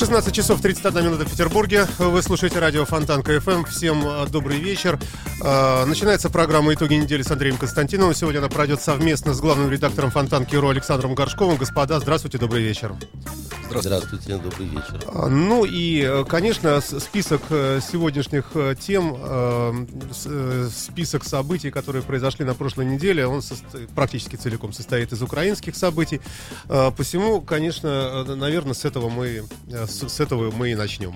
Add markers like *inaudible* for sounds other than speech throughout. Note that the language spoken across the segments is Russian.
16 часов 31 минута в Петербурге. Вы слушаете радио Фонтанка FM. Всем э, добрый вечер. Э, Начинается программа «Итоги недели» с Андреем Константиновым. Сегодня она пройдет совместно с главным редактором Фонтанки РУ Александром Горшковым. Господа, здравствуйте, добрый вечер. Здравствуйте, добрый вечер. А, Ну и, э, конечно, список э, сегодняшних э, тем, список событий, которые произошли на прошлой неделе, он практически целиком состоит из украинских событий. Посему, конечно, наверное, с этого мы, с с этого мы и начнем.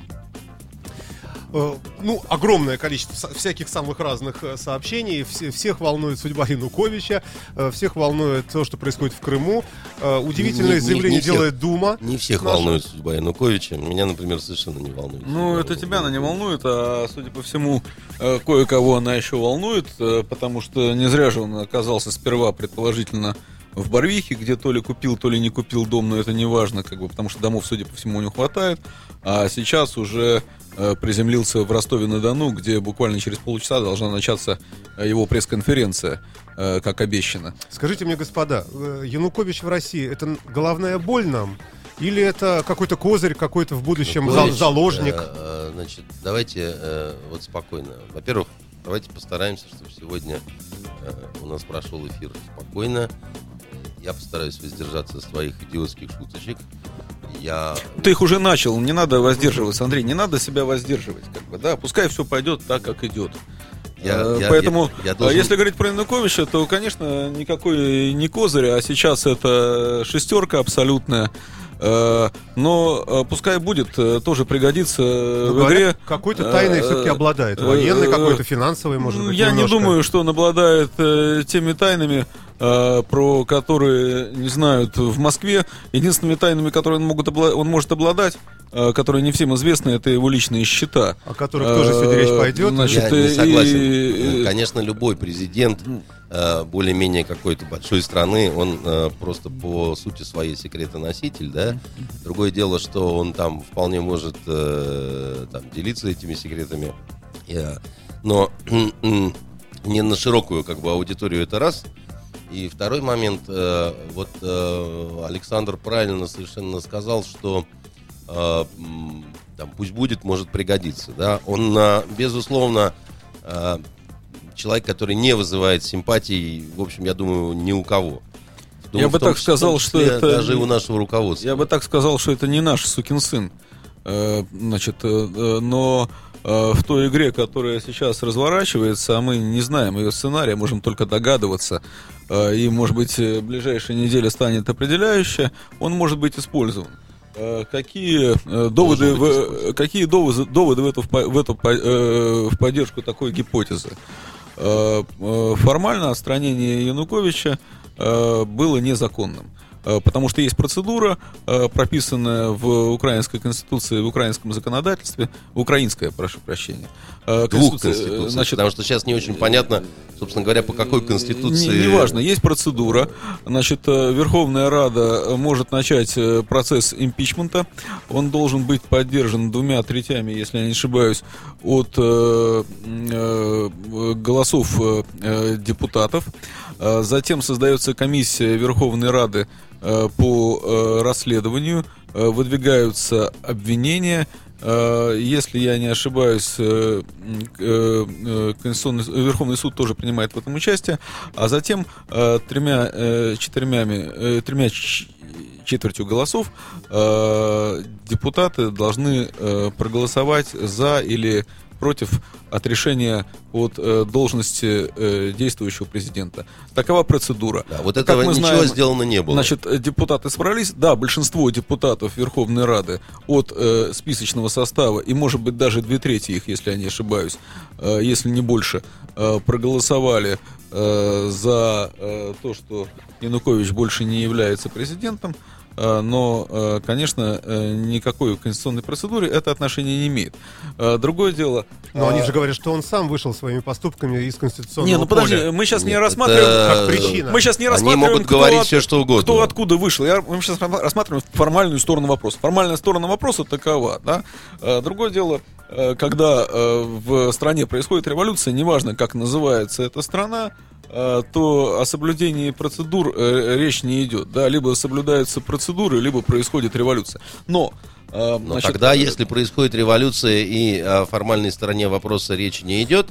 Э, Ну, огромное количество всяких самых разных э, сообщений. Все- всех волнует судьба Януковича, э, всех волнует то, что происходит в Крыму. Удивительное Не- не- заявление не всех. делает Дума. Не всех Наша. волнует судьба Януковича. Меня, например, совершенно не волнует. Ну, судьба это тебя она не волнует, а, судя по всему, кое-кого она еще волнует, потому что не зря же он оказался сперва, предположительно, в Барвихе, где то ли купил, то ли не купил дом, но это не важно, как бы, потому что домов, судя по всему, у него хватает. А сейчас уже э, приземлился в Ростове-на-Дону, где буквально через полчаса должна начаться э, его пресс-конференция, э, как обещано. Скажите мне, господа, Янукович в России это головная боль нам? Или это какой-то козырь, какой-то в будущем Янукович, заложник? э, Значит, давайте э, вот спокойно. Во-первых, давайте постараемся, чтобы сегодня э, у нас прошел эфир спокойно. Я постараюсь воздержаться от своих идиотских шуточек. Я Ты их уже начал, не надо воздерживаться, Андрей, не надо себя воздерживать, как бы, да, пускай все пойдет так, как идет. Я- Э, я- Поэтому, я- я э, должен- если говорить про Януковича, то, конечно, никакой не козырь, а сейчас это шестерка абсолютная. Э, Но э, пускай будет, тоже пригодится э, Ну, в говорят, игре. какой-то тайной все-таки обладает. Военный какой-то, финансовый, может Ну, быть, Я не немножко. думаю, что он обладает теми тайнами, э, про которые не знают в Москве. Единственными тайнами, которые он, могут обла- он может обладать, э, которые не всем известны, это его личные счета. О которых тоже сегодня речь Э, пойдет. Значит, я не и- согласен. и- Ну, Конечно, любой президент э, более-менее какой-то большой страны, он э, просто по сути своей секретоноситель, да. Другое дело, что он там вполне может э, там, делиться этими секретами. Я- Но *clears throat* не на широкую как бы аудиторию это раз. И второй момент, э, вот э, Александр правильно совершенно сказал, что э, там, пусть будет, может пригодиться. Да? Он, безусловно, человек, который не вызывает симпатий, в общем, я думаю, ни у кого. В Я бы том так сказал, что это- Даже у нашего руководства. Я бы так сказал, что это не наш сукин сын. Значит, но в той игре, которая сейчас разворачивается, а мы не знаем ее сценария, можем только догадываться, э, и, может быть, э, ближайшая неделя станет определяющая, он может быть использован. Э, Какие э, доводы, в, какие доводы, доводы в, эту, в, эту, э, в поддержку такой гипотезы? Э, э, Формально отстранение Януковича э, было незаконным. Э, Потому что есть процедура, э, прописанная в украинской конституции, в украинском законодательстве, в украинское, прошу прощения. Э, Двух конституций. значит, потому что сейчас не очень понятно, собственно говоря, по какой конституции. не- Неважно, есть процедура. Значит, Верховная Рада может начать процесс импичмента. Он должен быть поддержан двумя третями, если я не ошибаюсь, от голосов депутатов. Э, Затем создается комиссия Верховной Рады э, по э, расследованию. Выдвигаются обвинения. Если я не ошибаюсь, Конституционный, Верховный суд тоже принимает в этом участие, а затем тремя четырьмями, э, тремя четвертью голосов депутаты должны проголосовать за или против отрешения от э, должности э, действующего президента. Такова процедура. Да, вот Как этого мы ничего знаем, сделано не было. Значит, э, депутаты собрались. Да, большинство депутатов Верховной Рады от э, списочного состава, и, может быть, даже две трети их, если я не ошибаюсь, э, если не больше, э, проголосовали э, за э, то, что Янукович больше не является президентом. Э, Но, э, конечно, э, никакой конституционной процедуре это отношение не имеет. Другое дело... Но они э, же говорят, что он сам вышел своими поступками из конституционного Не, ну подожди, поля. мы сейчас не рассматриваем... это- как причина. Мы сейчас не Они рассматриваем, могут кто говорить от- все, что угодно. Кто откуда вышел? Я, мы сейчас рассматриваем формальную сторону вопроса. Формальная сторона вопроса такова, да? Другое дело, когда в стране происходит революция, неважно, как называется эта страна, то о соблюдении процедур э, речь не идет, да? Либо соблюдаются процедуры, либо происходит революция. Но э, Но значит, тогда, э, если происходит революция и о формальной стороне вопроса речи не идет,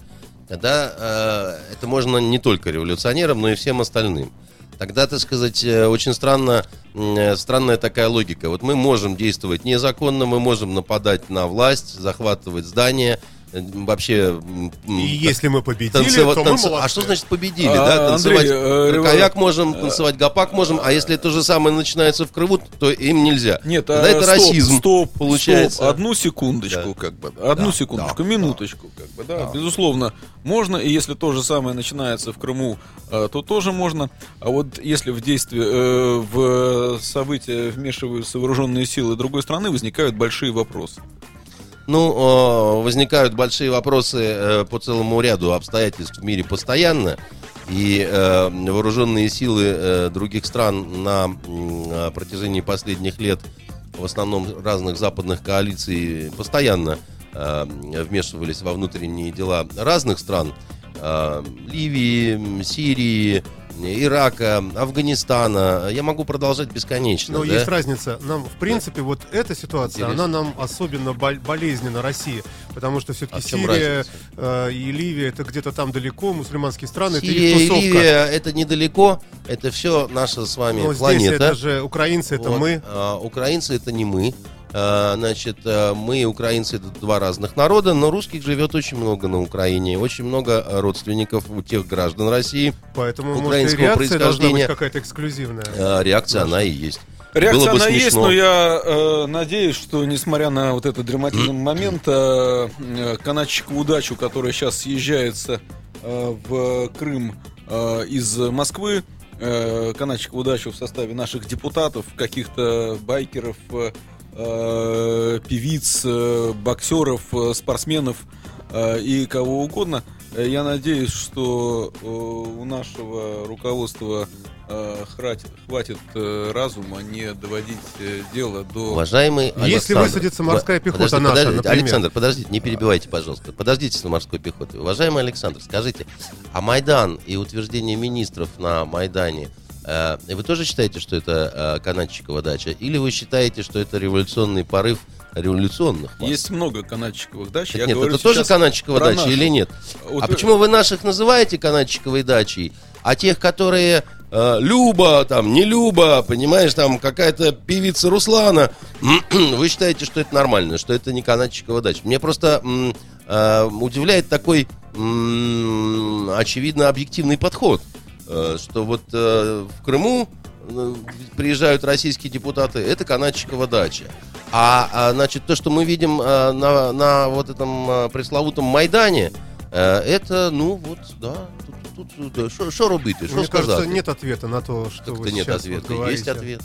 тогда э, это можно не только революционерам, но и всем остальным. Тогда, так сказать, очень странно, странная такая логика. Вот мы можем действовать незаконно, мы можем нападать на власть, захватывать здания, вообще... И если мы победили, танцевать- то мы танцевать- молодцы. А что значит победили? А, да? Танцевать Андрей, э, крыковяк рево- можем, танцевать гопак можем, а если то же самое начинается в Крыму, то им нельзя. Нет, Тогда а, это стоп, расизм Стоп, получается. стоп, одну секундочку, Да. как бы, одну Да, секундочку, да, минуточку, как бы, да, безусловно, можно, и если то же самое начинается в Крыму, э, то тоже можно, а вот если в действие, э, в события вмешиваются вооруженные силы другой страны, возникают большие вопросы. Ну, возникают большие вопросы э, по целому ряду обстоятельств в мире постоянно. И э, вооруженные силы э, других стран на протяжении последних лет, в основном разных западных коалиций, постоянно вмешивались во внутренние дела разных стран. Ливии, Сирии, Ирака, Афганистана. Я могу продолжать бесконечно. Но да? есть разница. Нам, в принципе, вот эта ситуация, Интересно. она нам особенно бол- болезненна России, потому что все-таки А Сирия э, и Ливия это где-то там далеко, мусульманские страны, это Сирия их и тусовка. Ливия это недалеко, это все наша с вами Но здесь планета. это же украинцы, это Вот, мы. а, украинцы это не мы. А, значит, а, мы украинцы это два разных народа, но русских живет очень много на Украине, очень много родственников у тех граждан России. Поэтому, может, и украинского реакция должна быть происхождения. какая-то эксклюзивная. А, Реакция она и есть. Реакция Было бы она есть, смешно. но я э, надеюсь, что несмотря на вот этот драматизм момента, э, канатчику удачу, который сейчас съезжается э, в Крым э, из Москвы, э, канатчику удачу в составе наших депутатов, каких-то байкеров, э, э, певиц, э, боксеров, э, спортсменов э, и кого угодно. Э, Я надеюсь, что э, у нашего руководства э, хватит, хватит э, разума не доводить э, дело до... Уважаемый Если Александр, высадится морская пехота подожди, наша, подождите, например. Александр, подождите, не перебивайте, пожалуйста. Подождите с морской пехотой. Уважаемый Александр, скажите, а Майдан и утверждение министров на Майдане, вы тоже считаете, что это э, канатчикова дача? Или вы считаете, что это революционный порыв революционных масс? Есть много канатчиковых дач. Я нет, говорю это тоже про дача нашу. или нет? Вот, а э, почему вы наших называете канатчиковой дачей, а тех, которые э, Люба, там, не Люба, понимаешь, там какая-то певица Руслана, *clears throat* вы считаете, что это нормально, что это не канатчикова дача? Мне просто м, э, удивляет такой, м, очевидно, объективный подход, э, что вот э, в Крыму э, приезжают российские депутаты, это канатчикова дача. А, а, значит, то, что мы видим э, на, на вот этом э, пресловутом Майдане, э, это, ну, вот, да, тут, тут, тут, да, що робити, що Мне кажется, нет ответа на то, что Как-то вы нет сейчас ответа. вот говорите. Есть ответ.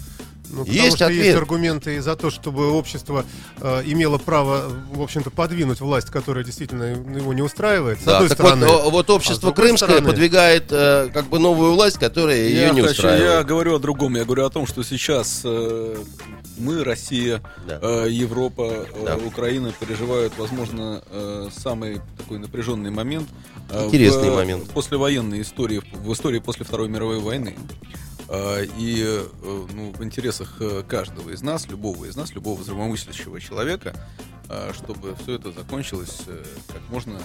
Ну, потому Есть что есть ответ. аргументы и за то, чтобы общество э, имело право, в общем-то, подвинуть власть, которая действительно его не устраивает. С Да, одной так стороны. вот, о- вот А общество другой крымское стороны- подвигает э, как бы новую власть, которая ее я, не хочу- устраивает. я говорю о другом. Я говорю о том, что сейчас э, мы, Россия, Да. э, Европа, э, Да. Украина переживают, возможно, э, самый такой напряженный момент. э, Интересный в момент. Послевоенной истории, в истории после Второй мировой войны. Э, И э, ну, в интересах э, каждого из нас, любого из нас, любого здравомыслящего человека, чтобы все это закончилось как можно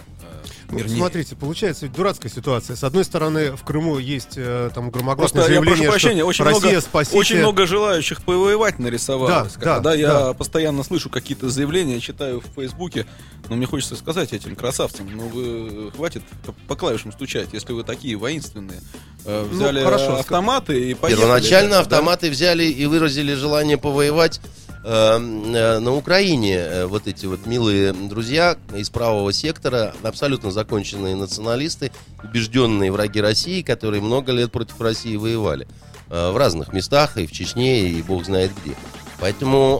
Ну, мирнее. смотрите, получается ведь дурацкая ситуация. С одной стороны, в Крыму есть там громогласное Просто я заявление, прошу прощения, что очень Россия много, спасите. очень много желающих повоевать нарисовалось. Да, Когда да, я да. постоянно слышу какие-то заявления, читаю в Фейсбуке, но мне хочется сказать этим красавцам, ну вы хватит по, клавишам стучать, если вы такие воинственные. Ну, Взяли хорошо, автоматы и поехали. Первоначально Да. автоматы взяли и выразили желание повоевать э, э, на Украине. Э, Вот эти вот милые друзья из правого сектора, абсолютно законченные националисты, убежденные враги России, которые много лет против России воевали. э, В разных местах, и в Чечне, и бог знает где. Поэтому,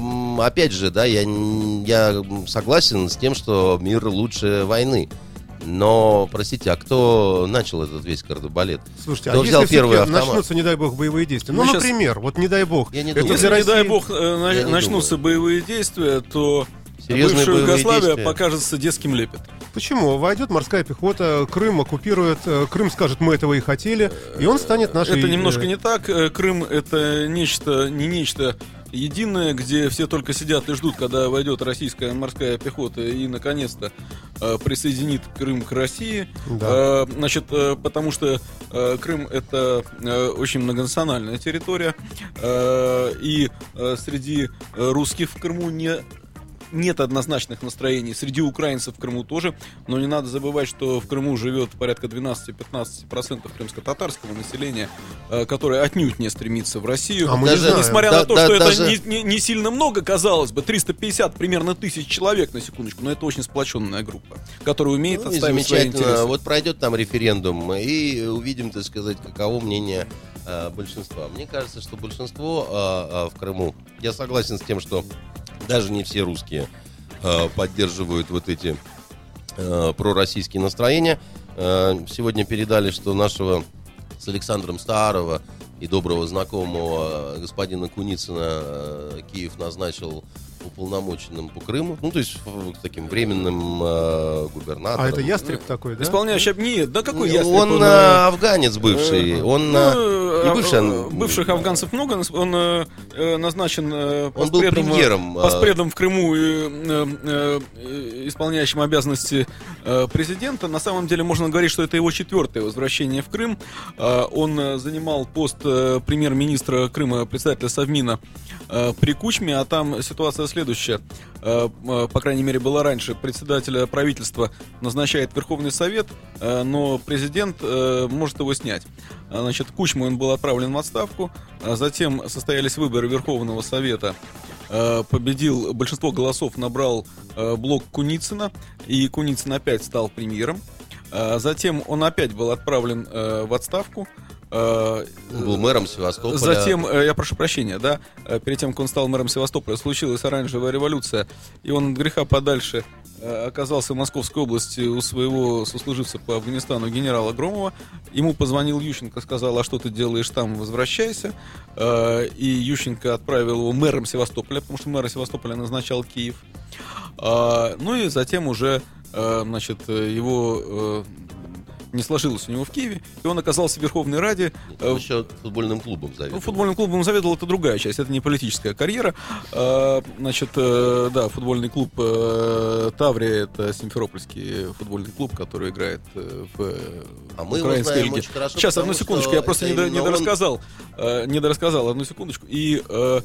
эм, опять же, да, я, я согласен с тем, что мир лучше войны. Но, простите, а кто начал этот весь кардебалет? Слушайте, Кто а взял если первый автомат? начнутся, не дай бог, боевые действия? Ну, Мы щас- например, вот не дай бог. Я не это думаю. Если, для не дай России- бог, э, начнутся боевые действия, то Серьезные бывшая Югославия действия? покажется детским лепет. Почему? Войдет морская пехота, Крым оккупирует, э, Крым скажет, мы этого и хотели, и он станет нашей... Это немножко э, не так. Э, Крым это нечто, не нечто единое, где все только сидят и ждут, когда войдет российская морская пехота и наконец-то э, присоединит Крым к России. Да. Э, значит, э, потому что э, Крым это э, очень многонациональная территория, э, и э, среди русских в Крыму не нет однозначных настроений. Среди украинцев в Крыму тоже. Но не надо забывать, что в Крыму живет порядка 12-15% крымско-татарского населения, э, которое отнюдь не стремится в Россию. А мы Даже-. Несмотря Да- на то, да- что даже- это не, не- не сильно много, казалось бы, 350 примерно тысяч человек на секундочку, но это очень сплоченная группа, которая умеет Ну, отставить свои интересы. Вот пройдет там референдум, и увидим, так сказать, каково мнение э, большинства. Мне кажется, что большинство э, э, в Крыму, я согласен с тем, что даже не все русские э, поддерживают вот эти э, пророссийские настроения. Э, сегодня передали, что нашего с Александром Старова и доброго знакомого господина Куницына Киев назначил уполномоченным по Крыму, ну, то есть таким временным э, губернатором. А это ястреб такой, да? Исполняющий... Нет, да какой ястреб? Он э, э, афганец бывший, он э, Ну, не э, бывший, он- бывших афганцев много. Он э, назначен э, Он был постпредом, премьером, постпредом в Крыму и э, э, исполняющим обязанности э, президента. На самом деле можно говорить, что это его четвертое возвращение в Крым. Э, Он занимал пост э, премьер-министра Крыма, председателя Совмина э, при Кучме, а там ситуация следующая. Э, э, По крайней мере, было раньше. Председателя правительства назначает Верховный Совет, э, но президент э, может его снять. А, Значит, Кучму он был отправлен в отставку, а затем состоялись выборы Верховного Совета. Э, Победил, большинство голосов набрал э, блок Куницына, и Куницын опять стал премьером. Затем он опять был отправлен э, в отставку. Э, он был мэром Севастополя. Затем, э, я прошу прощения, да, э, перед тем, как он стал мэром Севастополя, случилась оранжевая революция, и он от греха подальше оказался в Московской области у своего сослуживца по Афганистану генерала Громова. Ему позвонил Ющенко, сказал, а что ты делаешь там, возвращайся. И Ющенко отправил его мэром Севастополя, потому что мэра Севастополя назначал Киев. Ну и затем уже, значит, его не сложилось у него в Киеве, и он оказался в Верховной Раде. э, Он еще футбольным клубом ну, заведовал. футбольным клубом заведовал это другая часть, это не политическая карьера. А, Значит, э, да, футбольный клуб э, Таврия это Симферопольский футбольный клуб, который играет э, в э, А мы его украинской знаем лиге. очень хорошо, Сейчас, одну секундочку, я просто это не, до- именно не он- дорассказал. э, Не дорассказал, одну секундочку. И э, э,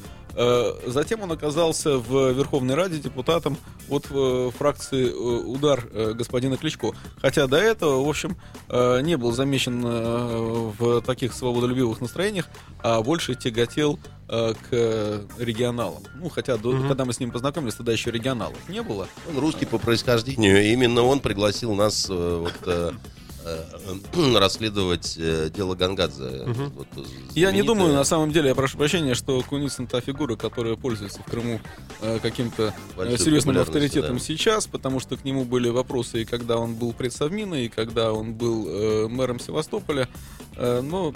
затем он оказался в Верховной Раде депутатом от э, фракции э, «Удар» э, господина Кличко. Хотя до этого, в общем, э, не был замечен э, в таких свободолюбивых настроениях, а больше тяготел э, к регионалам. Ну, хотя, до- Мгм. когда мы с ним познакомились, тогда еще регионалов не было. Он русский по происхождению. Именно он пригласил нас э, вот, э, э, *clears throat* расследовать э, дело Гангадзе. Мгм. Вот, э, Я не думаю, на самом деле, я прошу прощения, что Куницын та фигура, которая пользуется в Крыму э, каким-то э, серьезным авторитетом да. сейчас, потому что к нему были вопросы и когда он был предсовмина, и когда он был э, мэром Севастополя. Э, но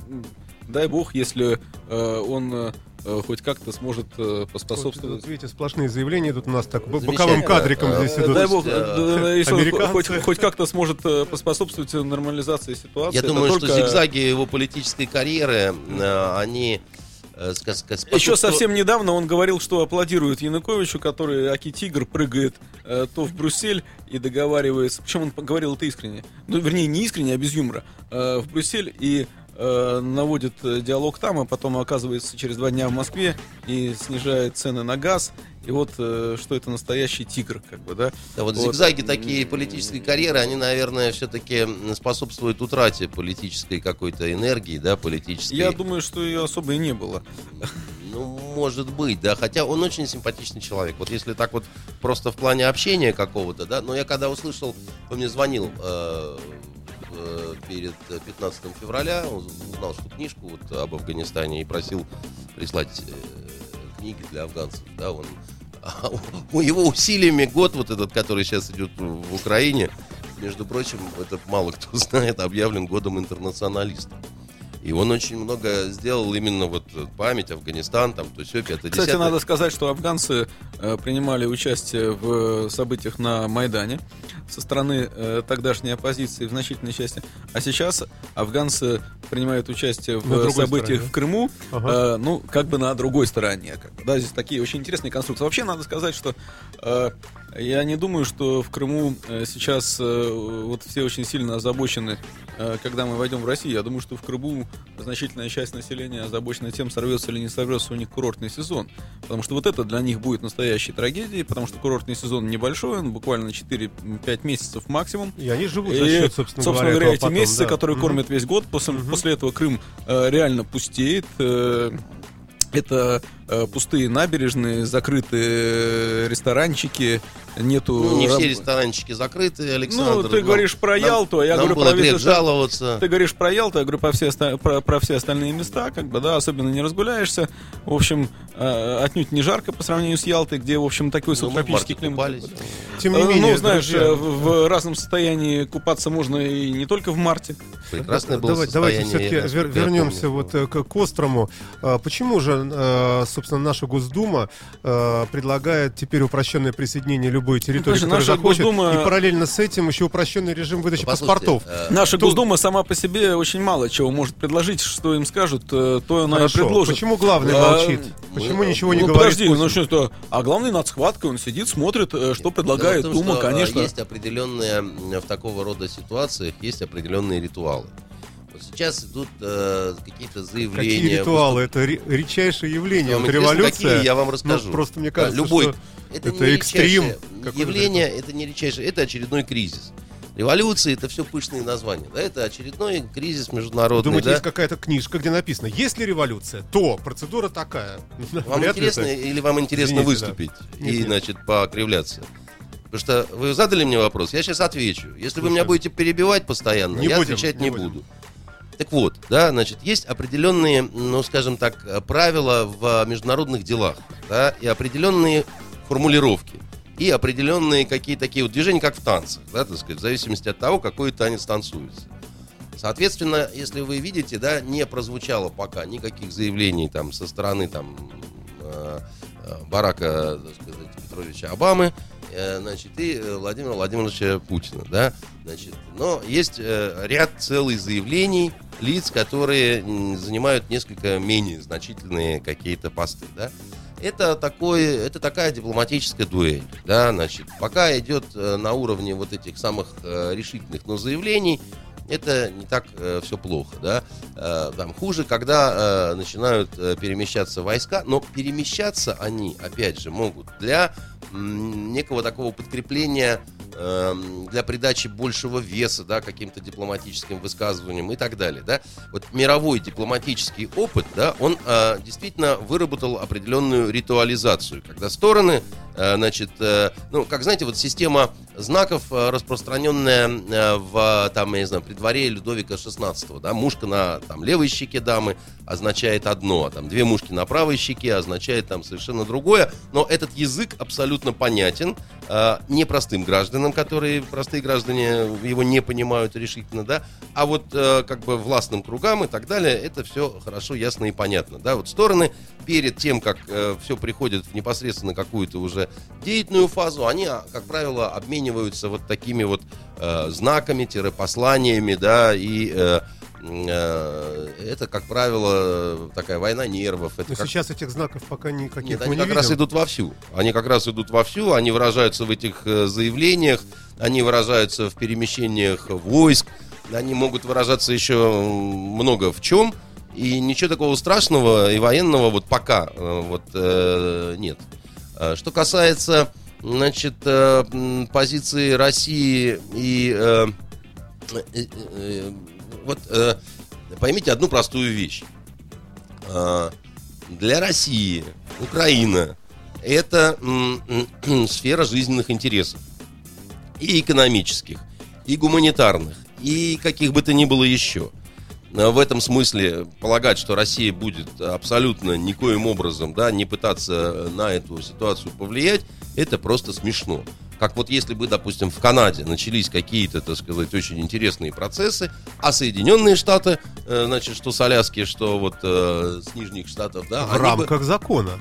дай бог, если э, он э, э, хоть как-то сможет э, поспособствовать. вот видите, сплошные заявления идут у нас так боковым кадриком здесь э, идут. Дай бог, э, э, да, если он хоть, хоть как-то сможет э, поспособствовать нормализации ситуации. Я думаю, только- что зигзаги его политической карьеры, э, они... э, ска- Еще совсем недавно он говорил, что аплодирует Януковичу, который Аки Тигр прыгает э, то в Брюссель и договаривается. Причем он говорил это искренне. Ну, вернее, не искренне, а без юмора. Э, в Брюссель и э, наводит э, диалог там, а потом оказывается через два дня в Москве и снижает цены на газ. И вот э, что это настоящий тигр, как бы, да? Да, вот Вот. зигзаги такие политической карьеры, они, наверное, все-таки способствуют утрате политической какой-то энергии, да, политической. Я думаю, что ее особо и не было. Ну, может быть, да. Хотя он очень симпатичный человек. Вот если так вот просто в плане общения какого-то, да. Но я когда услышал, он мне звонил э, э, перед 15 февраля, он узнал, что книжку вот об Афганистане и просил прислать э, книги для афганцев, да. Он *laughs* у- его усилиями год вот этот, который сейчас идет в Украине, между прочим, это мало кто *laughs* знает, объявлен годом интернационалиста. И он очень много сделал именно вот память Афганистан, там, то есть это Кстати, 10 надо сказать, что афганцы э, принимали участие в событиях на Майдане со стороны э, тогдашней оппозиции в значительной части. А сейчас афганцы принимают участие в событиях стороне. в Крыму, Ага. э, ну, как бы на другой стороне. Как бы, да, здесь такие очень интересные конструкции. Вообще, надо сказать, что э, я не думаю, что в Крыму э, сейчас э, вот все очень сильно озабочены, э, когда мы войдем в Россию. Я думаю, что в Крыму значительная часть населения озабочена тем, сорвется или не сорвется у них курортный сезон. Потому что вот это для них будет настоящей трагедией, потому что курортный сезон небольшой, он буквально 4-5 месяцев максимум. И они живут за счет, собственно, говоря, говоря, эти потом, месяцы, да. которые Мгм. кормят весь год, после, после этого Крым э, реально пустеет. э, это пустые набережные, закрытые ресторанчики, нету... Ну, не все ресторанчики закрыты, Александр. Ну, ты Нам- говоришь про нам- Ялту, а я говорю про весь жаловаться. Ты говоришь про Ялту, я говорю про все, про, про все остальные места, как бы, да, особенно не разгуляешься. В общем, э, отнюдь не жарко по сравнению с Ялтой, где, в общем, такой Ну, субтропический климат. купались. Тем не Э, менее, ну, знаешь, друзья, э, в, в разном состоянии купаться можно и не только в марте. Прекрасное было Давай- давайте все-таки вернемся вот э, к, к острому. А, Почему же, э, собственно, наша Госдума э, предлагает теперь упрощенное присоединение любой территории, слушай, которая наша захочет, Госдума- и параллельно с этим еще упрощенный режим выдачи Ну, паспортов? э, Наша то- Госдума сама по себе очень мало чего может предложить, что им скажут, э, то она и Хорошо. предложит. Почему главный А, молчит? Почему мы- ничего не ну, говорит? подожди, ну что это? А главный над схваткой, он сидит, смотрит, э, что предлагает Дума, что, конечно. Есть определенные, в такого рода ситуациях, есть определенные ритуалы. Сейчас идут э, какие-то заявления. Какие ритуалы? Это ре- редчайшее явление. Вам Вот революция. какие? Я вам ну, расскажу. просто мне Да, кажется, любой, что это, это не экстрим явление, это не редчайшее, это очередной кризис. Революции это все пышные названия. Да, это очередной кризис международный. Думаете, да? есть какая-то книжка, где написано, если революция, то процедура такая. Вам *laughs* Вряд интересно так. или вам интересно Извините, да. выступить Нет, и, нет. значит, покривляться? Потому что вы задали мне вопрос, я сейчас отвечу. Если вы меня будете перебивать постоянно, Не я будем, отвечать не не, будем. Так вот, да, значит, есть определенные, ну, скажем так, правила в международных делах, да, и определенные формулировки, и определенные какие такие вот движения, как в танцах, да, так сказать, в зависимости от того, какой танец танцуется. Соответственно, если вы видите, да, не прозвучало пока никаких заявлений там со стороны там э, э, Барака, так сказать, Петровича Обамы, значит, и э, Владимира Владимировича Путина, да, значит, но есть э, ряд целых заявлений лиц, которые занимают несколько менее значительные какие-то посты, да. Это, такой, это такая дипломатическая дуэль, да, значит, пока идет э, на уровне вот этих самых э, решительных, но заявлений, это не так все плохо, да. Э, там хуже, когда э, начинают э, перемещаться войска, но перемещаться они, опять же, могут для некого такого подкрепления, для придачи большего веса, да, каким-то дипломатическим высказываниям и так далее, да. Вот мировой дипломатический опыт, да, он э, действительно выработал определенную ритуализацию, когда стороны, э, значит, э, ну, как знаете, вот система знаков, э, распространенная э, в, там, я не знаю, при дворе Людовика XVI, да, мушка на там, левой щеке дамы означает одно, а там две мушки на правой щеке означает там совершенно другое, но этот язык абсолютно понятен э, непростым гражданам, которые, простые граждане его не понимают решительно, да, а вот э, как бы властным кругам и так далее, это все хорошо, ясно и понятно, да, вот стороны перед тем, как все приходит в непосредственно какую-то уже деятельную фазу, они, а, как правило, обмениваются вот такими вот э, знаками, посланиями, да, и э, э, это, как правило, такая война нервов. Это Но как- сейчас этих знаков пока никаких Нет, они не как раз идут вовсю. Они как раз идут вовсю, они выражаются в этих э, заявлениях, они выражаются в перемещениях войск, они могут выражаться еще много в чем. И ничего такого страшного и военного вот пока э, вот э, нет. Что касается, значит, э, позиции России и э, э, э, вот э, поймите одну простую вещь. А, Для России Украина это *clears throat* сфера жизненных интересов и экономических, и гуманитарных, и каких бы то ни было еще. А В этом смысле полагать, что Россия будет абсолютно никоим образом да, не пытаться на эту ситуацию повлиять, это просто смешно. Как вот если бы, допустим, в Канаде начались какие-то, так сказать, очень интересные процессы, а Соединенные Штаты, э, значит, что с Аляски, что вот э, с Нижних Штатов, да, В они бы- рамках закона.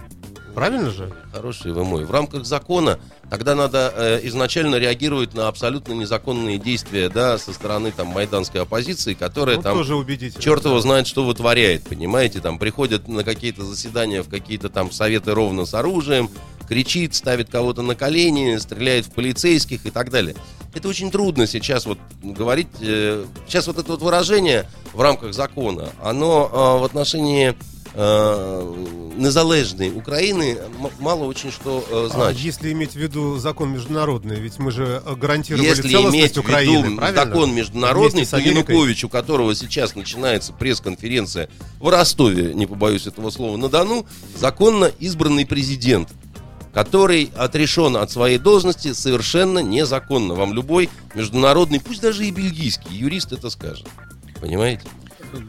Правильно же? Хороший вы мой. В рамках закона тогда надо э, изначально реагировать на абсолютно незаконные действия, да, со стороны там майданской оппозиции, которая Ну, там тоже черт его знает, что вытворяет, понимаете, там приходят на какие-то заседания в какие-то там советы ровно с оружием, кричит, ставит кого-то на колени, стреляет в полицейских и так далее. Это очень трудно сейчас вот говорить. э, сейчас вот это вот выражение в рамках закона, оно э, в отношении э, незалежной Украины мало очень что э, А значит. если иметь в виду закон международный, ведь мы же э, гарантировали Если целостность иметь в виду правильно? закон международный, то. Янукович, у которого сейчас начинается пресс-конференция в Ростове, не побоюсь этого слова, на Дону, законно избранный президент, который отрешен от своей должности совершенно незаконно. Вам любой международный, пусть даже и бельгийский юрист это скажет. Понимаете?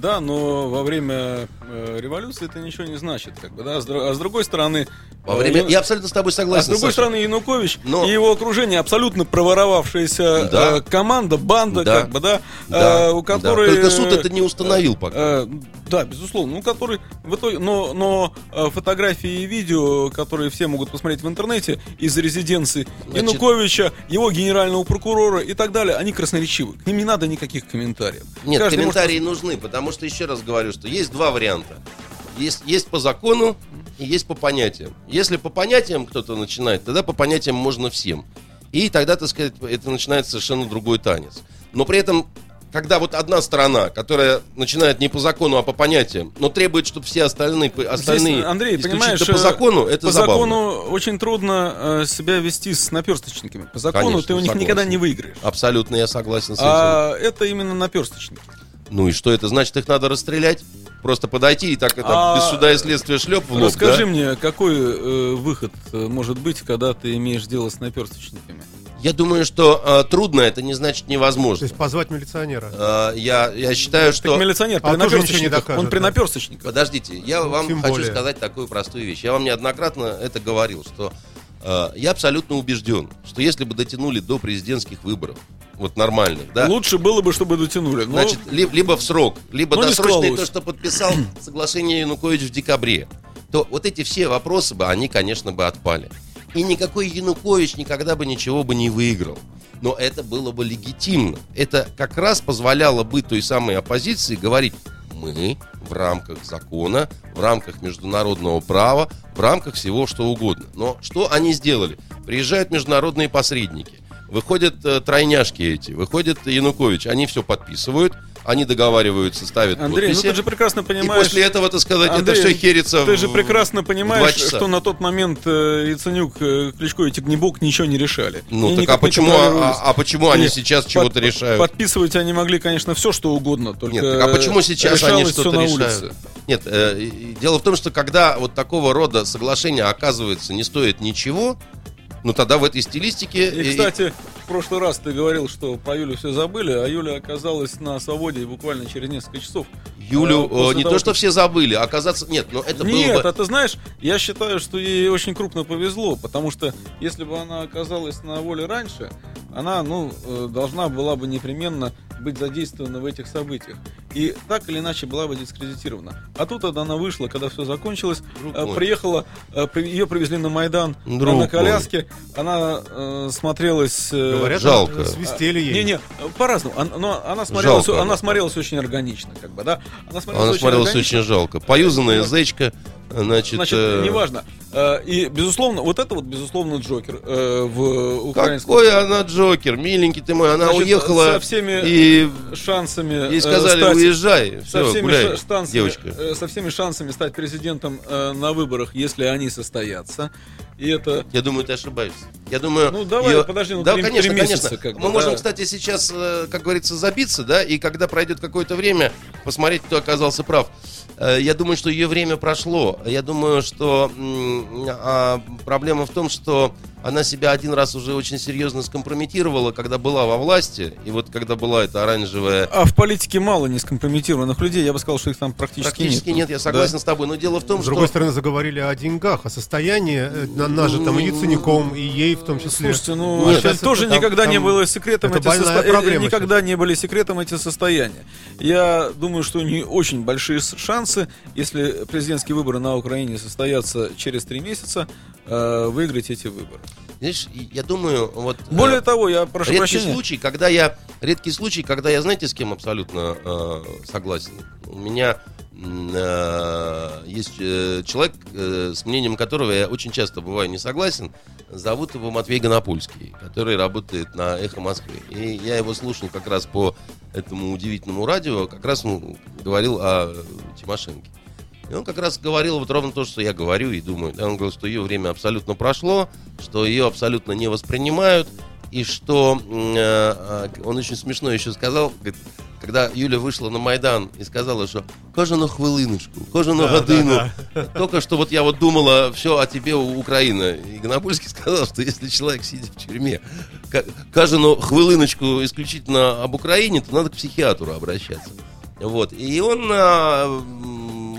Да, но во время э, революции это ничего не значит, как бы, да. А с, а другой стороны, Во время... э, Я абсолютно с тобой а с согласен, другой Саша. стороны, Янукович Но- и его окружение абсолютно проворовавшаяся Да. э, команда, банда, Да. как бы, да, Да, э, у да. которой... Только суд э, это не установил пока. Э, да, безусловно. Ну, который в итоге, но, но э, фотографии и видео, которые все могут посмотреть в интернете из резиденции Значит- Януковича, его генерального прокурора и так далее, они красноречивы. К ним не надо никаких комментариев. Нет, Каждый может комментарии нужны, потому что еще раз говорю, что есть два варианта. Есть, есть по закону и есть по понятиям. Если по понятиям кто-то начинает, тогда по понятиям можно всем. И тогда, так сказать, это начинается совершенно другой танец. Но при этом, когда вот одна сторона, которая начинает не по закону, а по понятиям, но требует, чтобы все остальные, остальные Здесь, Андрей, понимаешь, по э, закону, это по забавно. закону очень трудно э, себя вести с наперсточниками. По закону Конечно, ты у них согласен. никогда не выиграешь. Абсолютно я согласен с этим. А это именно наперсточники. Ну и что это значит? Их надо расстрелять? Просто подойти и так это А, без суда и следствия шлеп в лоб, Расскажи да? мне, какой э, выход э, может быть, когда ты имеешь дело с наперсточниками? Я думаю, что э, трудно, это не значит То невозможно. есть позвать милиционера. Э, я, я считаю, что... Так милиционер А при тоже ничего не докажет, он при наперсточниках. Подождите, я Ну, вам тем хочу более. сказать такую простую вещь. Я вам неоднократно это говорил, что э, я абсолютно убежден, что если бы дотянули до президентских выборов, вот нормальных, да, Лучше было бы, чтобы дотянули. но- Значит, ли- либо в срок, либо досрочное складывалось. то, что подписал *clears throat* соглашение Янукович в декабре, то вот эти все вопросы бы, они, конечно, бы отпали. И никакой Янукович никогда бы ничего бы не выиграл. Но это было бы легитимно. Это как раз позволяло бы той самой оппозиции говорить, мы в рамках закона, в рамках международного права, в рамках всего что угодно. Но что они сделали? Приезжают международные посредники, выходят э, тройняшки эти, выходит Янукович, они все подписывают, они договариваются, ставят Андрей, ну подписи. ты же прекрасно и понимаешь... после этого, так сказать, Андрей, это все херится Ты в- же прекрасно понимаешь, что на тот момент э, Яценюк, э, Кличко и Тигнебок ничего не решали. Ну, И так а почему, контролировались. а, а почему они И сейчас под- чего-то решают? Подписывать они могли, конечно, все, что угодно, только Нет, так а почему сейчас они что-то решают? улице. Нет, э, и- дело в том, что когда вот такого рода соглашение оказывается не стоит ничего, ну тогда в этой стилистике... И, кстати, в прошлый раз ты говорил, что про Юлю все забыли, а Юля оказалась на свободе буквально через несколько часов. Юлю А, после э, не того, то, что все забыли, а оказаться... Нет, но это Нет, было бы... а ты знаешь, я считаю, что ей очень крупно повезло, потому что если бы она оказалась на воле раньше, она, ну, э, должна была бы непременно быть задействована в этих событиях. И так или иначе была бы дискредитирована. А тут она вышла, когда все закончилось, Друг э, мой. приехала, э, при- ее привезли на Майдан э, Друг на мой. коляске, она э, смотрелась... э, Говорят, жалко. свистели ей. Не-не, по-разному. Она, но она смотрелась, Жалко она она. смотрелась очень органично, как бы, да. Она смотрелась, Она очень, смотрелась очень жалко. Поюзанная зечка, значит... Значит, э, неважно. Э, И, безусловно, вот это вот, безусловно, Джокер э, в украинском... Какой она Джокер, миленький ты мой. Она Значит, уехала со всеми и шансами... ей э, сказали, стать- уезжай, Со все, всеми гуляй, ша- шансами, девочка. э, со всеми шансами стать президентом э, на выборах, если они состоятся. И это... Я думаю, ты ошибаешься. Я думаю... Ну, давай, её- подожди, ну, да, три- конечно, три месяца, конечно. как бы, Мы можем, да. кстати, сейчас, как говорится, забиться, да, и когда пройдет какое-то время, посмотреть, кто оказался прав. Э, Я думаю, что ее время прошло. Я думаю, что а, проблема в том, что она себя один раз уже очень серьезно скомпрометировала, когда была во власти, и вот когда была эта оранжевая... А в политике мало не скомпрометированных людей, я бы сказал, что их там практически, Практически нет, я согласен с тобой, но дело в том, С другой что... стороны, заговорили о деньгах, о состоянии э, на- нажитом и Яценюком, и ей в том числе. Слушайте, ну А это тоже это там- никогда не там- было секретом это эти больная состо- э, проблема никогда не были секретом эти состояния. Я думаю, что не очень большие шансы, если президентские выборы на Украине состоятся через три месяца, э, выиграть эти выборы. Знаешь, я думаю, вот... э, Более того, я прошу редкий прощения. случай, когда я... Редкий случай, когда я, знаете, с кем абсолютно э, согласен? У меня э, есть э, человек, э, с мнением которого я очень часто бываю не согласен. Зовут его Матвей Гонопольский, который работает на «Эхо Москвы». И я его слушал как раз по этому удивительному радио, как раз он говорил о Тимошенке. И он как раз говорил вот ровно то, что я говорю и думаю. Да, Он говорил, что ее время абсолютно прошло, что ее абсолютно не воспринимают, и что э, э, он очень смешно еще сказал, говорит, когда Юля вышла на Майдан и сказала, что кожану хвилиночку, кожану годину, только что вот я вот думала все о тебе, Украина. И Гонопольский *laughs* сказал, что если человек сидит в тюрьме, каждую хвилиночку исключительно об Украине, то надо к психиатру обращаться. Вот. И он а,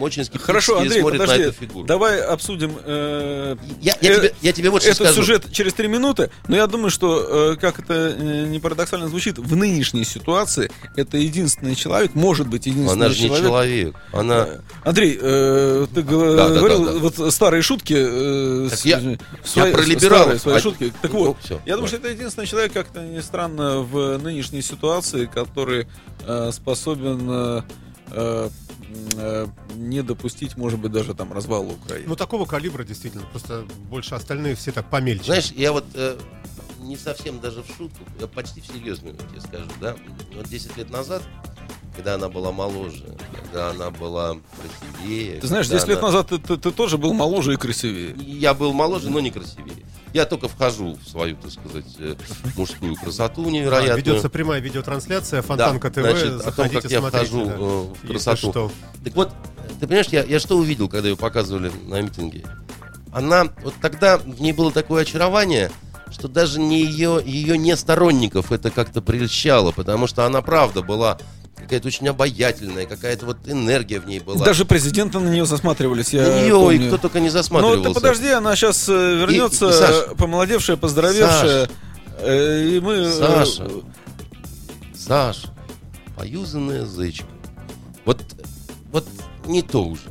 очень скептически Хорошо, Андрей, смотрит подожди, на эту фигуру. давай обсудим э, Я, я э, тебе, я тебе вот что этот скажу. сюжет через три минуты, но я думаю, что, э, как это э, не парадоксально звучит, в нынешней ситуации это единственный человек, может быть единственный Она же не человек. человек. Она... Андрей, э, ты Да, да, говорил да, да. вот старые шутки, э, с- я- свои, я про либералов. старые свои А- шутки. Так Ну, вот, всё, я думаю, да. что это единственный человек, как-то ни странно, в нынешней ситуации, который э, способен э, не допустить, может быть, даже там развала Украины. Ну, такого калибра, действительно. Просто больше остальные все так помельче. Знаешь, я вот э, не совсем даже в шутку, я почти всерьез тебе скажу, да. Вот 10 лет назад, когда она была моложе, когда она была красивее. Ты знаешь, когда 10 лет она- назад ты, ты- ты тоже был моложе и красивее. Я был моложе, но не красивее. Я только вхожу в свою, так сказать, э, мужскую красоту Да, невероятную. ведется прямая видеотрансляция, Фонтанка ТВ, значит, о том, заходите, как я смотрите. вхожу да. э, в Если красоту. что. Так вот, ты понимаешь, я, я что увидел, когда ее показывали на митинге? Она, вот тогда в ней было такое очарование, что даже не ее, ее не сторонников это как-то прельщало, потому что она правда была какая-то очень обаятельная, какая-то вот энергия в ней была. Даже президенты на нее засматривались. Я на нее помню. и кто только не Ну, засматривался. ты подожди, она сейчас вернется, И- и, Саш, помолодевшая, поздоровевшая. э, И мы... э, Саша. Саш, поюзанная зычка. Вот, вот не то уже.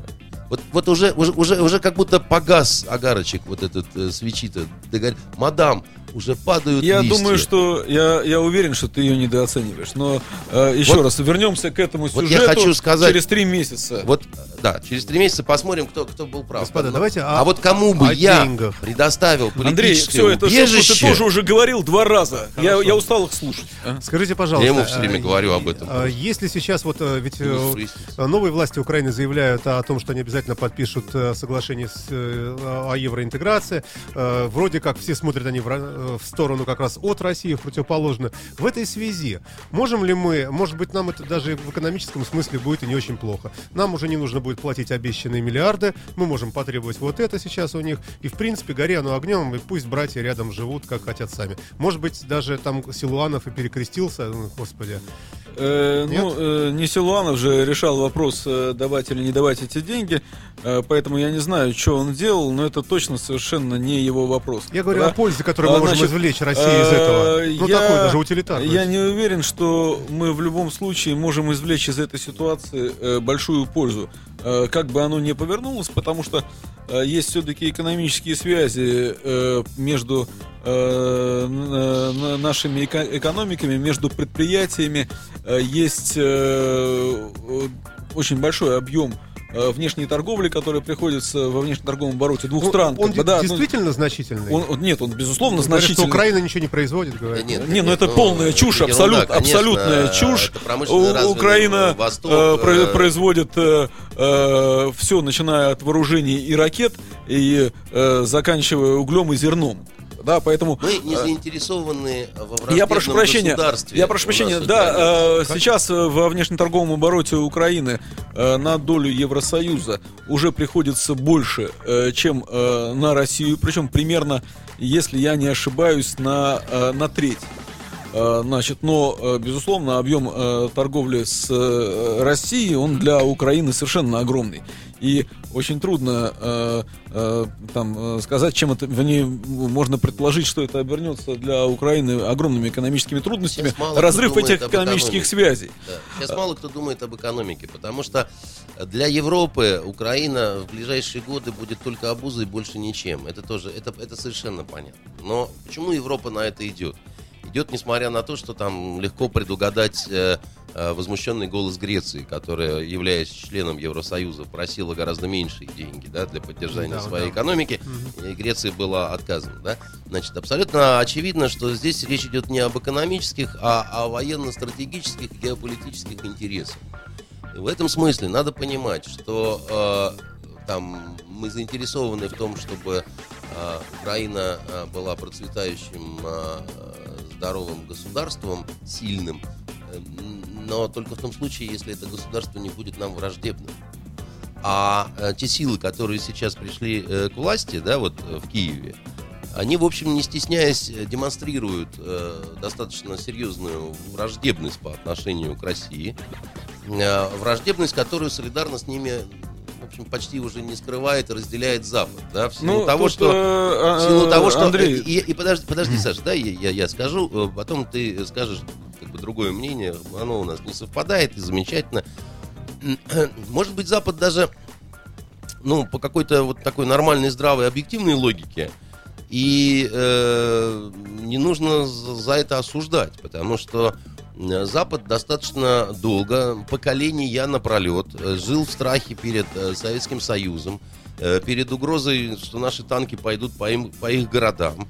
Вот, вот уже, уже, уже, уже как будто погас агарочек вот этот э, свечи-то. Ты говоришь, мадам, уже падают Я листья. думаю, что я, я уверен, что ты ее недооцениваешь. Но э, еще Вот- раз вернемся к этому вот сюжету я хочу сказать- через три месяца. Вот, да, через три месяца посмотрим, кто, кто был прав. Господа, Но- давайте а, о- вот кому бы я деньгах. предоставил Андрей, политическое все это шутку убежище, ты тоже уже говорил два раза. Я, Хорошо. я устал их слушать. а. Скажите, пожалуйста. Я ему всё время а, говорю об этом а, просто. Если сейчас вот э, ведь э, э, новые власти Украины заявляют о том, что они обязательно подпишут э, соглашение с, э, о евроинтеграции, э, вроде как все смотрят они в, э, в сторону как раз от России, в противоположную. В этой связи можем ли мы, может быть, нам это даже в экономическом смысле будет и не очень плохо. Нам уже не нужно будет платить обещанные миллиарды, мы можем потребовать вот это сейчас у них, и в принципе горе оно огнем, и пусть братья рядом живут, как хотят сами. Может быть, даже там Силуанов и перекрестился, ну, господи. Э, ну, э, не Силуанов же решал вопрос, э, давать или не давать эти деньги, э, поэтому я не знаю, что он делал, но это точно совершенно не его вопрос. Я говорю Да? о пользе, которую мы А, можем значит, извлечь России из этого. э, Ну, я- такой даже утилитарный. Я не уверен, что мы в любом случае можем извлечь из этой ситуации э, большую пользу. Э, как бы оно ни повернулось, потому что есть все-таки экономические связи между нашими эко- экономиками, между предприятиями. Есть очень большой объем внешней торговли, которая приходится во внешнеторговом обороте двух Ну, стран. Он как бы, да, ну, действительно значительный. он- он- нет, он безусловно Говорят, что значительный. Украина ничего не производит, говорят. Да нет, Не, ну это ну, полная чушь, ерунда, абсолют, конечно, абсолютная чушь. У- развитый Украина Восток, э, э, про- производит все, начиная от вооружений и ракет, и э, заканчивая углем и зерном. Да, поэтому... Мы не э, заинтересованы во враждебном я прошу прощения, я прошу прощения, да, э, сейчас э, во внешнеторговом обороте Украины э, на долю Евросоюза уже приходится больше, э, чем э, на Россию, причем примерно, если я не ошибаюсь, на, э, на треть. Э, Значит, но, безусловно, объем торговли с Россией, он для Украины совершенно огромный. И очень трудно э, э, там, э, сказать, чем это, вернее, можно предположить, что это обернется для Украины огромными экономическими трудностями. Разрыв этих экономических экономике. связей. Да. Сейчас мало кто думает об экономике, потому что для Европы Украина в ближайшие годы будет только обузой, больше ничем. Это тоже, это, это совершенно понятно. Но почему Европа на это идет? Идет, несмотря на то, что там легко предугадать э, возмущенный голос Греции, которая, являясь членом Евросоюза, просила гораздо меньшие деньги да, для поддержания Да, своей да. экономики, и Греции была отказана. Да? Значит, абсолютно очевидно, что здесь речь идет не об экономических, а о военно-стратегических геополитических интересах. И в этом смысле надо понимать, что э, там мы заинтересованы в том, чтобы э, Украина э, была процветающим э, здоровым государством, сильным, э, но только в том случае, если это государство не будет нам враждебным. А э, те силы, которые сейчас пришли э, к власти, да, вот э, в Киеве, они, в общем, не стесняясь, демонстрируют э, достаточно серьезную враждебность по отношению к России. Э, враждебность, которую солидарно с ними, в общем, почти уже не скрывает и разделяет Запад. Да, в силу того, тут, что... э, В силу того, что... Андрей, И, и подожди, подожди, Саша, да, я, я, я скажу, потом ты скажешь другое мнение, оно у нас не совпадает, и замечательно. *clears throat* Может быть, Запад даже, ну, по какой-то вот такой нормальной, здравой, объективной логике, и э, не нужно за это осуждать, потому что э, Запад достаточно долго, поколения напролет, э, жил в страхе перед э, Советским Союзом, перед угрозой, что наши танки пойдут по, им, по их городам.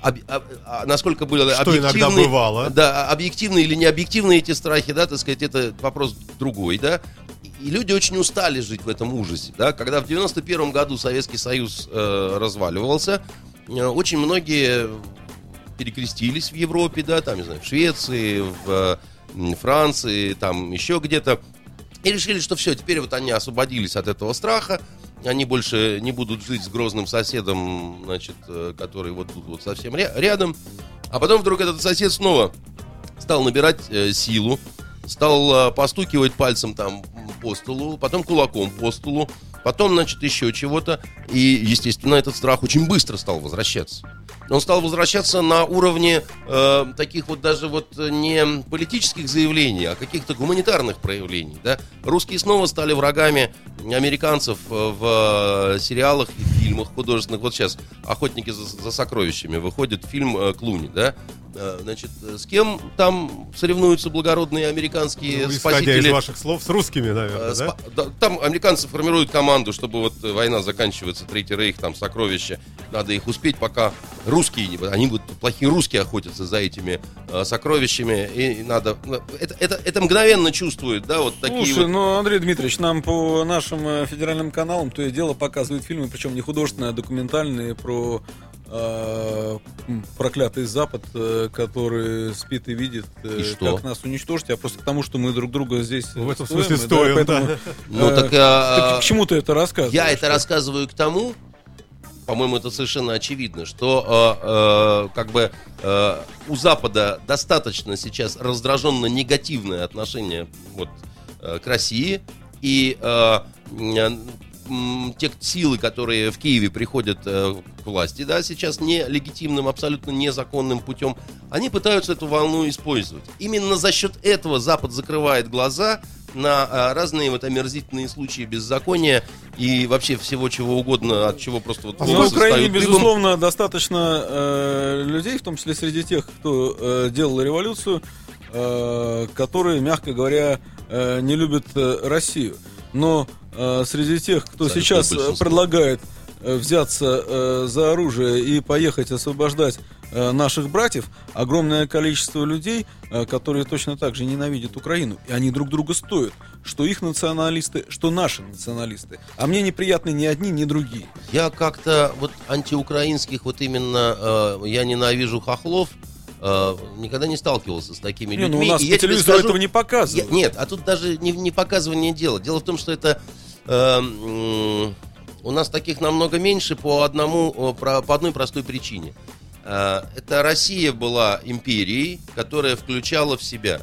Об- об- насколько были Что иногда объективны, бывало. да, объективные или не объективные эти страхи, да, так сказать, это вопрос другой, да. И люди очень устали жить в этом ужасе, да. Когда в 91 году Советский Союз э, разваливался, э, очень многие перекрестились в Европе, да, там, не знаю, в Швеции, в м, Франции, там еще где-то. И решили, что все, теперь вот они освободились от этого страха, они больше не будут жить с грозным соседом, значит, э, который вот тут вот совсем ря- рядом. А потом вдруг этот сосед снова стал набирать э, силу, стал э, постукивать пальцем там по столу, потом кулаком по столу, потом, значит, еще чего-то. И, естественно, этот страх очень быстро стал возвращаться. Он стал возвращаться на уровне э, таких вот даже вот э, не политических заявлений, а каких-то гуманитарных проявлений. Да? Русские снова стали врагами американцев э, в э, сериалах и фильмах художественных. Вот сейчас «Охотники за, за сокровищами» выходит фильм э, Клуни, да? Значит, с кем там соревнуются благородные американские Ну, исходя спасители? из ваших слов, с русскими, наверное, Э, да, Там американцы формируют команду, чтобы вот война заканчивается, Третий Рейх, там сокровища. Надо их успеть, пока русские. Они будут, плохие русские охотятся за этими э, сокровищами. И, надо... ну, Это, это, это мгновенно чувствуют, да, вот такие Слушай, вот... ну, Андрей Дмитриевич, нам по нашим э, федеральным каналам то и дело показывают фильмы, причем не художественные, а документальные про проклятый Запад, э, который спит и видит, э, И что? как нас уничтожить, а просто к тому, что мы друг друга здесь В этом стоим, смысле стоим, поэтому, да. *laughs* Ну, э, так, а, ты к чему ты это рассказываешь? Я это рассказываю к тому, по-моему, это совершенно очевидно, что э, э, как бы э, у Запада достаточно сейчас раздраженно негативное отношение вот, э, к России, и э, те силы, которые в Киеве приходят э, к власти, да, сейчас не легитимным, абсолютно незаконным путем, они пытаются эту волну использовать. Именно за счет этого Запад закрывает глаза на а, разные вот омерзительные случаи беззакония и вообще всего чего угодно, от чего просто вот в волосы Украине, безусловно, достаточно э, людей, в том числе среди тех, кто э, делал революцию, э, которые, мягко говоря, э, не любят э, Россию. Но э, среди тех, кто Абсолютное сейчас э, предлагает э, взяться э, за оружие и поехать освобождать наших братьев, огромное количество людей, которые точно так же ненавидят Украину, и они друг друга стоят. что их националисты, что наши националисты. А мне неприятны ни одни, ни другие. Я как-то вот антиукраинских, вот именно э, я ненавижу хохлов, э, никогда не сталкивался с такими Не, ну, людьми. у нас И по телевизору скажу- этого не показывают. Я- нет, а тут даже не, не показывание дела. Дело в том, что это э, у нас таких намного меньше по одному, о, про- по одной простой причине. Э, это Россия была империей, которая включала в себя.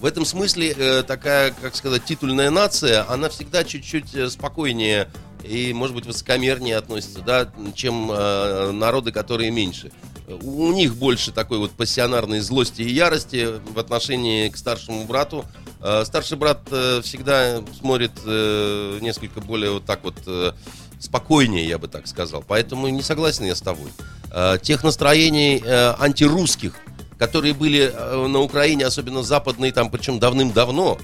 В этом смысле э, такая, как сказать, титульная нация, она всегда чуть-чуть э, спокойнее и, может быть, высокомернее относится, да, чем э, народы, которые меньше. У них больше такой вот пассионарной злости и ярости в отношении к старшему брату. Э, Старший брат э, всегда смотрит э, несколько более вот так вот спокойнее, я бы так сказал. Поэтому не согласен я с тобой. Тех настроений антирусских, которые были на Украине, особенно западные, там причем давным-давно,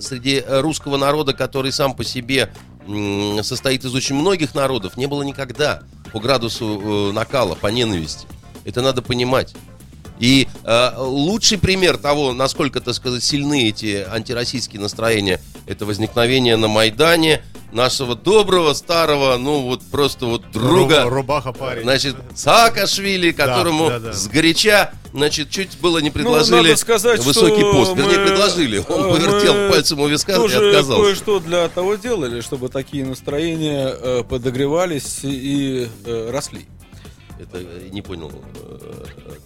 среди русского народа, который сам по себе состоит из очень многих народов, не было никогда по градусу э, накала, по ненависти. Это надо понимать. И э, лучший пример того, насколько, так сказать, сильны эти антироссийские настроения, это возникновение на Майдане нашего доброго, старого, ну вот просто вот друга, Ру- Рубаха парень. значит, Саакашвили, которому да, да. сгоряча, значит, чуть было не Ну, предложили надо сказать, высокий что пост. Вернее, мы, предложили. Он э, повертел пальцем у виска и тоже отказался. кое-что для того делали, чтобы такие настроения э, подогревались и э, росли. Это не понял.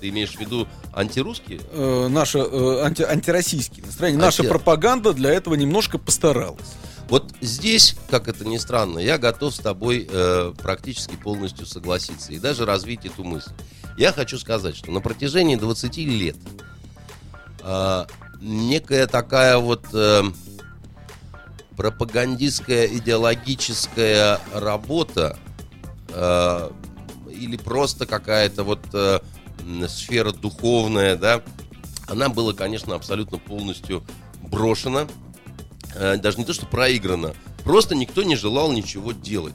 Ты имеешь в виду антирусские? Э, наша э, анти, антироссийские настроения. Наша Анти- пропаганда для этого немножко постаралась. Вот здесь, как это ни странно, я готов с тобой э, практически полностью согласиться и даже развить эту мысль. Я хочу сказать, что на протяжении 20 лет э, некая такая вот э, пропагандистская идеологическая работа э, или просто какая-то вот э, сфера духовная, да, она была, конечно, абсолютно полностью брошена даже не то, что проиграно, просто никто не желал ничего делать.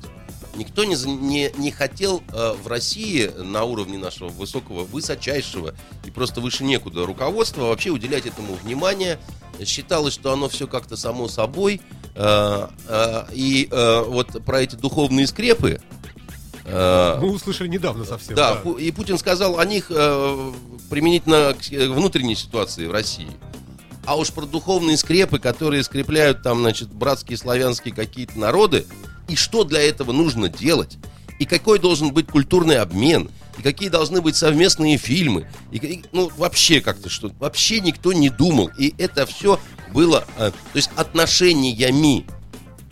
Никто не, не, не хотел э, в России на уровне нашего высокого, высочайшего и просто выше некуда руководства вообще уделять этому внимание. Считалось, что оно все как-то само собой. Э, э, и э, вот про эти духовные скрепы э, Мы услышали недавно совсем. да, Пу- и Путин сказал о них э, применительно к э, внутренней ситуации в России. А уж про духовные скрепы, которые скрепляют там, значит, братские славянские какие-то народы, и что для этого нужно делать, и какой должен быть культурный обмен, и какие должны быть совместные фильмы, и, и, ну, вообще как-то что, вообще никто не думал, и это все было, э, то есть отношениями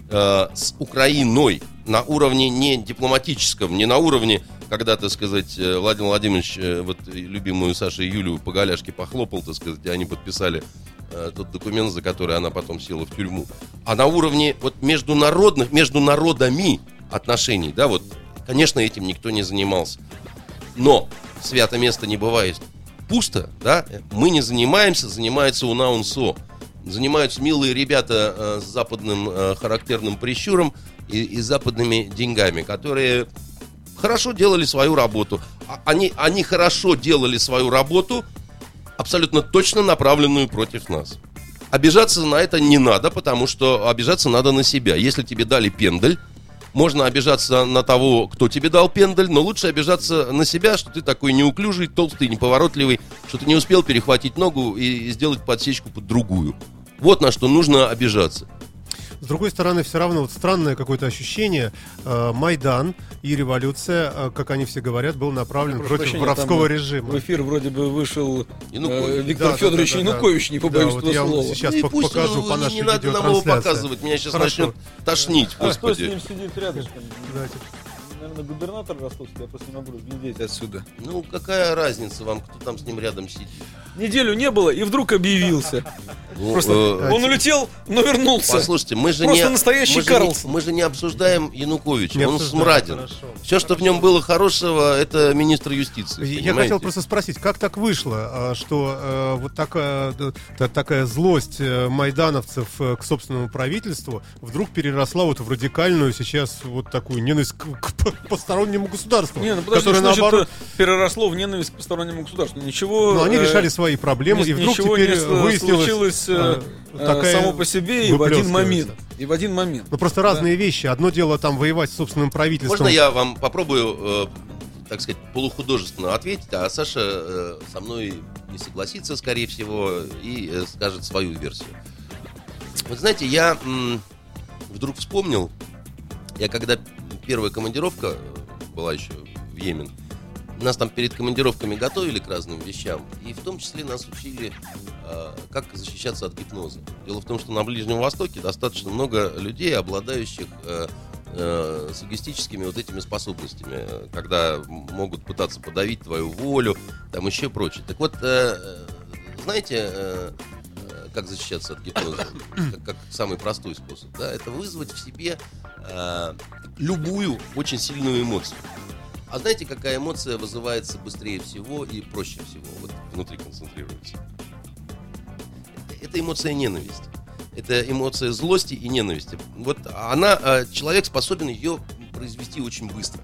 э, с Украиной на уровне не дипломатическом, не на уровне, когда, так сказать, э, Владимир Владимирович э, вот любимую Сашу Юлю по голяшке похлопал, так сказать, и они подписали э, тот документ, за который она потом села в тюрьму. А на уровне вот международных, между народами отношений, да, вот, конечно, этим никто не занимался. Но свято место не бывает пусто, да, мы не занимаемся, занимается УНАУНСО. Занимаются милые ребята э, с западным э, характерным прищуром и, и западными деньгами, которые хорошо делали свою работу. А- Они, они хорошо делали свою работу, абсолютно точно направленную против нас. Обижаться на это не надо, потому что обижаться надо на себя. Если тебе дали пендель, можно обижаться на того, кто тебе дал пендель, но лучше обижаться на себя, что ты такой неуклюжий, толстый, неповоротливый, что ты не успел перехватить ногу и сделать подсечку под другую. Вот на что нужно обижаться. С другой стороны, все равно вот странное какое-то ощущение. э, Майдан и революция, э, как они все говорят, был направлен Прошу против прощения, воровского там, режима. В эфир вроде бы вышел Янукович. э, Виктор Да, да, Федорович да, да, да. Янукович, не Да, побоюсь вот этого я слова. сейчас Ну и пок- пусть покажу он- по не- нашей не надо нам его показывать, меня сейчас Хорошо. начнет тошнить, А кто с господи. ним сидит рядышком? Давайте. Наверное, губернатор ростовский, я просто не могу разглядеть отсюда. Ну, какая разница вам, кто там с ним рядом сидит? Неделю не было, и вдруг объявился. Ну, Просто э, он улетел, но вернулся. Послушайте, мы же Просто не, настоящий Карлсон. мы же не обсуждаем Януковича, он смраден. Все, что в нем было хорошего, это министр юстиции. Я хотел просто спросить, как так вышло, а, что э, вот такая, злость э, майдановцев к собственному правительству вдруг переросла вот в радикальную сейчас вот такую ненависть к, к постороннему государству, Не, ну подожди, которое значит, наоборот... переросло в ненависть к постороннему государству. Ничего. Ну, они э, решали свои проблемы, ни- и вдруг ничего теперь не выяснилось... случилось э, э, э, такая само по себе и в один момент. И в один момент. Ну, просто разные вещи. Одно дело там воевать с собственным правительством. Можно я вам попробую, э, так сказать, полухудожественно ответить, а Саша э, со мной не согласится, скорее всего, и э, скажет свою версию. Вот знаете, я м, вдруг вспомнил, я когда первая командировка э, была еще в Йемен, нас там перед командировками готовили к разным вещам, и в том числе нас учили, э, как защищаться от гипноза. Дело в том, что на Ближнем Востоке достаточно много людей, обладающих э, э, сугестическими вот этими способностями, э, когда могут пытаться подавить твою волю, там еще прочее. Так вот, знаете, как защищаться от гипноза? Как самый простой способ, да? Это вызвать в себе э, любую очень сильную эмоцию. А знаете, какая эмоция вызывается быстрее всего и проще всего? Вот внутри концентрируется. Это эмоция ненависти. Это эмоция злости и ненависти. Вот она, э, человек способен ее произвести очень быстро.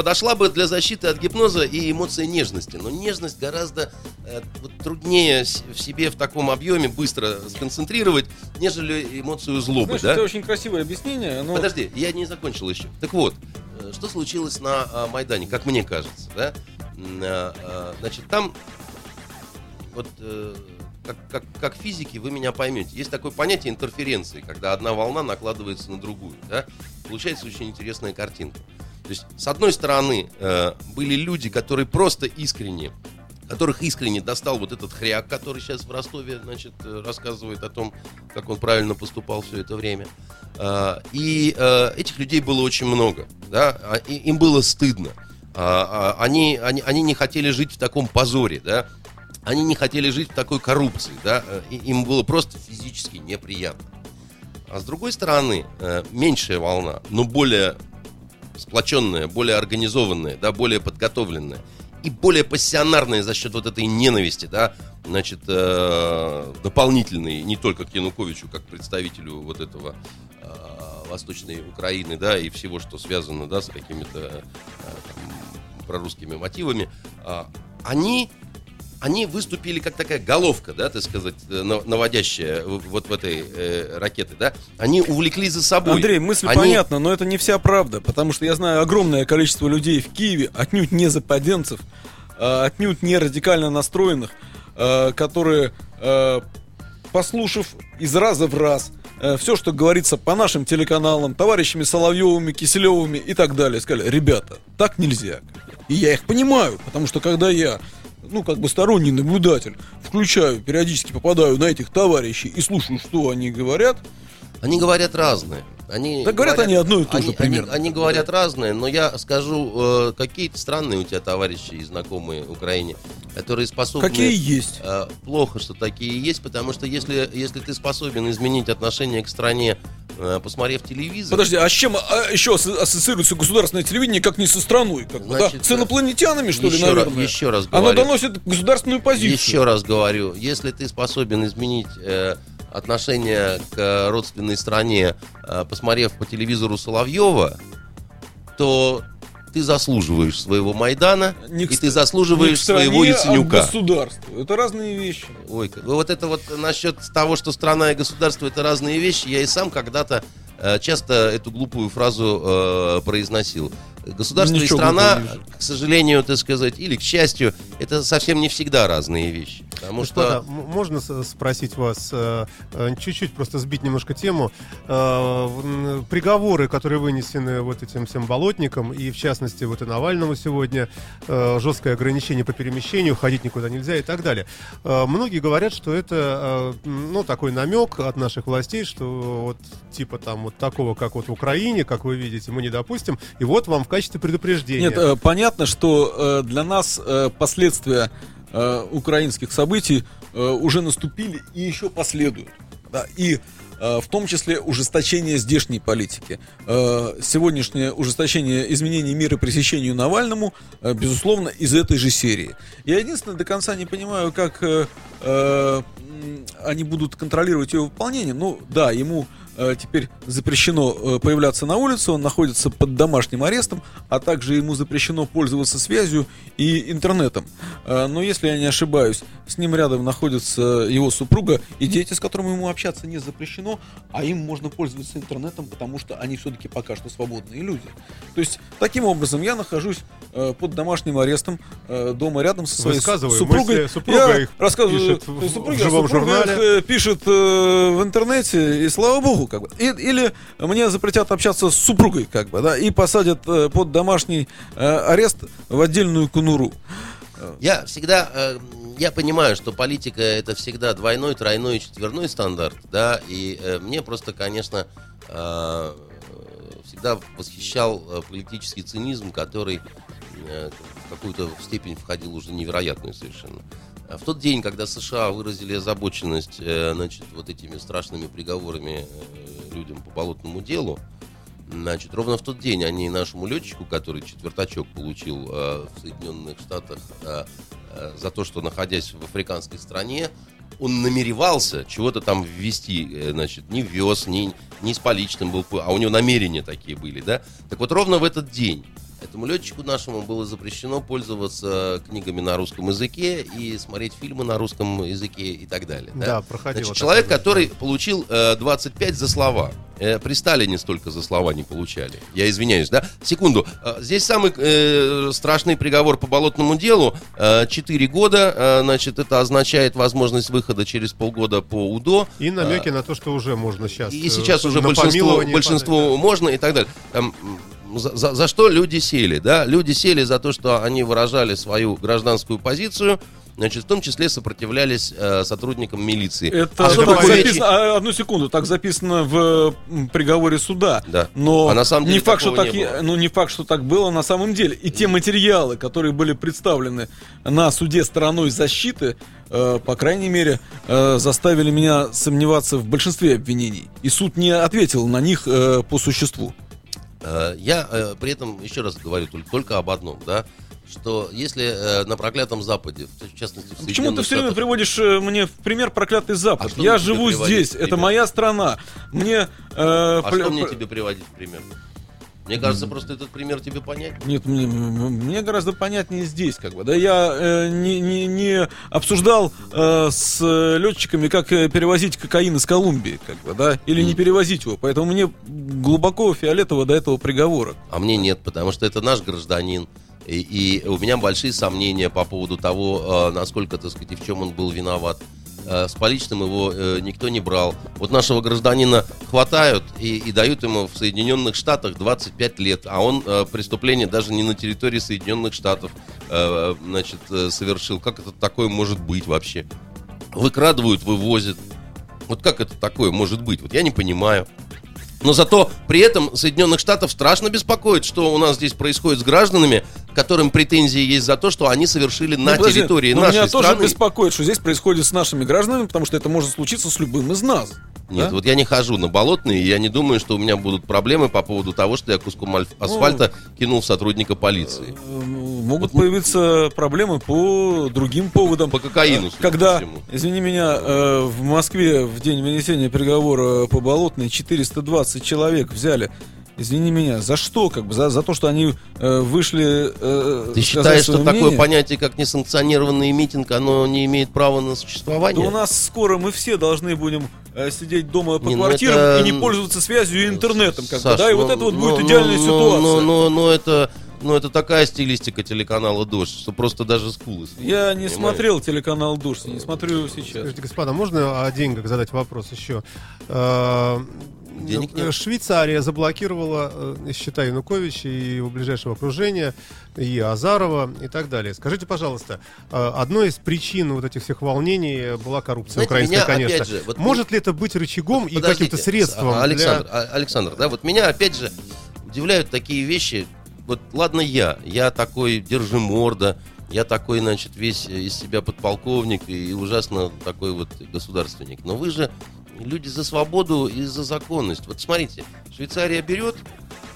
Подошла бы для защиты от гипноза и эмоция нежности, но нежность гораздо э, вот труднее в себе в таком объеме быстро сконцентрировать, нежели эмоцию злобы, Знаешь, да? это очень красивое объяснение. Но... Подожди, я не закончил еще. Так вот, э, что случилось на а, Майдане, как мне кажется, да? А, а, Значит, там вот э, как, как, как физики вы меня поймете. Есть такое понятие интерференции, когда одна волна накладывается на другую, да? Получается очень интересная картинка. То есть, с одной стороны, э, были люди, которые просто искренне которых искренне достал вот этот хряк, который сейчас в Ростове, значит, э, рассказывает о том, как он правильно поступал все это время. А, И э, этих людей было очень много, да, а, им было стыдно. А, а, Они, они, они не хотели жить в таком позоре, да, они не хотели жить в такой коррупции, да, э, им было просто физически неприятно. А с другой стороны, э, меньшая волна, но более сплоченная, более организованная, да, более подготовленная и более пассионарная за счет вот этой ненависти, да, значит, э, дополнительной не только к Януковичу, как представителю вот этого э, Восточной Украины, да, и всего, что связано, да, с какими-то э, прорусскими мотивами, а, они они выступили как такая головка, да, так сказать, э, на- наводящая вот в этой э, ракеты, да. Они увлекли за собой. Андрей, мысль Они- понятна, но это не вся правда, потому что я знаю огромное количество людей в Киеве, отнюдь не западенцев, а, отнюдь не радикально настроенных, а, которые, а, послушав из раза в раз все, что говорится по нашим телеканалам, товарищами Соловьевыми, Киселевыми и так далее, сказали, ребята, так нельзя. И я их понимаю, потому что когда я ну, как бы сторонний наблюдатель, включаю, периодически попадаю на этих товарищей и слушаю, что они говорят, Они говорят разное. Они Да говорят они одно и же они, примерно. Они, они говорят разное, но я скажу, э, какие-то странные у тебя товарищи и знакомые в Украине, которые способны... какие есть. Э, Плохо, что такие есть, потому что если, если ты способен изменить отношение к стране, э, посмотрев телевизор... Подожди, а с чем а, еще ас- ассоциируется государственное телевидение, как не со страной? Как Значит, да? С инопланетянами, что ли, еще раз- наверное? еще раз Оно говорю. доносит государственную позицию. Еще раз говорю, если ты способен изменить э, отношение к родственной стране, э, посмотрев по телевизору Соловьева, то ты заслуживаешь своего Майдана, Не к и ты Не заслуживаешь стране, своего а Яценюка. государству. Это разные вещи. Ой, как- вот это вот насчет того, что страна и государство это разные вещи, я и сам когда-то э, часто эту глупую фразу э, произносил. Государство Ничего и страна, к сожалению, так сказать, или к счастью, это совсем не всегда разные вещи. Потому Господа, что можно с- спросить вас, э, э, чуть-чуть просто сбить немножко тему, Э, приговоры, которые вынесены вот этим всем болотникам, и в частности вот и Навальному сегодня, э, жесткое ограничение по перемещению, ходить никуда нельзя и так далее. Э, Многие говорят, что это, э, ну, такой намек от наших властей, что вот типа там вот такого, как вот в Украине, как вы видите, мы не допустим, и вот вам в качестве предупреждения. Нет, э, понятно, что э, для нас э, последствия украинских событий уже наступили и еще последуют. Да, и в том числе ужесточение здешней политики. Сегодняшнее ужесточение изменений меры пресечению Навальному, безусловно, из этой же серии. Я единственное до конца не понимаю, как они будут контролировать ее выполнение. Ну, да, ему теперь запрещено э, появляться на улице, он находится под домашним арестом, а также ему запрещено пользоваться связью и интернетом. Э, но если я не ошибаюсь, с ним рядом находится его супруга и дети, с которыми ему общаться не запрещено, а им можно пользоваться интернетом, потому что они все-таки пока что свободные люди. То есть, таким образом, я нахожусь э, под домашним арестом э, дома рядом со своей супругой. Супруга я их рассказываю, пишет в- супруга- в живом супруга журнале. э, пишет э, в интернете, и слава богу, как бы. И- или мне запретят общаться с супругой, как бы, да, и посадят э, под домашний э, арест в отдельную конуру. Я всегда, э, я понимаю, что политика это всегда двойной, тройной четверной стандарт, да, и э, мне просто, конечно, э, всегда восхищал э, политический цинизм, который э, в какую-то степень входил уже невероятную совершенно. А В тот день, когда США выразили озабоченность, э, значит, вот этими страшными приговорами э, людям по болотному делу, Значит, ровно в тот день они нашему летчику, который четвертачок получил э, в Соединенных Штатах за то, что находясь в африканской стране, он намеревался чего-то там ввести, значит, не вез, не, не с поличным был, а у него намерения такие были, да? Так вот, ровно в этот день этому летчику нашему было запрещено пользоваться книгами на русском языке и смотреть фильмы на русском языке и так далее. Да, Да, проходило Значит, человек, такое, который получил э, 25 за слова. Э, при Сталине столько за слова не получали. Я извиняюсь, да? Секунду. Э, здесь самый э, страшный приговор по болотному делу. Э, 4 года. Э, значит, это означает возможность выхода через полгода по УДО. И намеки на то, что уже можно сейчас. И э, сейчас уже на большинство, большинству подать, можно и так далее. Там, м, за, за- за что люди сели, да? Люди сели за то, что они выражали свою гражданскую позицию, значит, в том числе сопротивлялись э, сотрудникам милиции. Это А что так записано, а, одну секунду, так записано в приговоре суда. Да. Но А на самом деле не факт, что так, не было. ну не факт, что так было на самом деле. И те материалы, которые были представлены на суде стороной защиты, э, по крайней мере, э, заставили меня сомневаться в большинстве обвинений. И суд не ответил на них э, по существу. Э, Я э, при этом еще раз говорю только, об одном, да, что если э, на проклятом Западе, в частности, в Почему ты все время приводишь э, мне в пример проклятый Запад? А Я живу здесь, это моя страна. Мне. э, а пл- что мне тебе приводить в пример? Мне кажется, просто этот пример тебе понять. Нет, мне, мне гораздо понятнее здесь, как бы. Да, я э, не, не, не обсуждал э, с летчиками, как э, перевозить кокаин из Колумбии, как бы, да, или не перевозить его. Поэтому мне глубоко фиолетово до этого приговора. А мне нет, потому что это наш гражданин. И, и у меня большие сомнения по поводу того, э, насколько, так сказать, и в чем он был виноват. Э, С поличным его э, никто не брал. Вот нашего гражданина хватают и, и дают ему в Соединенных Штатах 25 лет, а он э, преступление даже не на территории Соединенных Штатов значит, совершил. Как это такое может быть вообще? Выкрадывают, вывозят. Вот как это такое может быть? Вот я не понимаю. Но зато при этом Соединенных Штатов страшно беспокоит, что у нас здесь происходит с гражданами, которым претензии есть за то, что они совершили на Ну, подожди, территории но нашей меня тоже страны. беспокоит, что здесь происходит с нашими гражданами, потому что это может случиться с любым из нас. Нет, Да? вот я не хожу на болотные, и я не думаю, что у меня будут проблемы по поводу того, что я куском Ну, асфальта кинул в сотрудника полиции. Э, Могут появиться проблемы по другим поводам. По кокаину, Э, Когда, по извини меня, э, в Москве в день вынесения приговора по Болотной 420 человек взяли. Извини меня, за что, как бы, за, за то, что они э, вышли. э, Ты считаешь, что свое такое мнение? понятие, как несанкционированный митинг, оно не имеет права на Да существование? у нас скоро мы все должны будем э, сидеть дома по Не, ну квартирам это- и не пользоваться связью и интернетом, как бы, Саш, да, и ну, вот это вот ну, будет ну, идеальная ну, ситуация. Ну, ну, ну, это, ну, это такая стилистика телеканала «Дождь», что просто даже скулы. Я не понимаешь? смотрел телеканал Дождь, не смотрю сейчас. Скажите, господа, можно о деньгах задать вопрос еще? Э, Денег э, нет. Швейцария заблокировала э, счета Януковича и его ближайшего окружения, и Азарова и так далее. Скажите, пожалуйста, э, одной из причин вот этих всех волнений была коррупция Знаете, украинская, меня, конечно. опять же, вот Может ли это быть рычагом и Подождите, каким-то средством а, для- Александр, а, Александр, да, вот меня опять же удивляют такие вещи. Вот ладно я, я такой держиморда, я такой, значит, весь из себя подполковник и ужасно такой вот государственник. Но вы же люди за свободу и за законность. Вот смотрите, Швейцария берет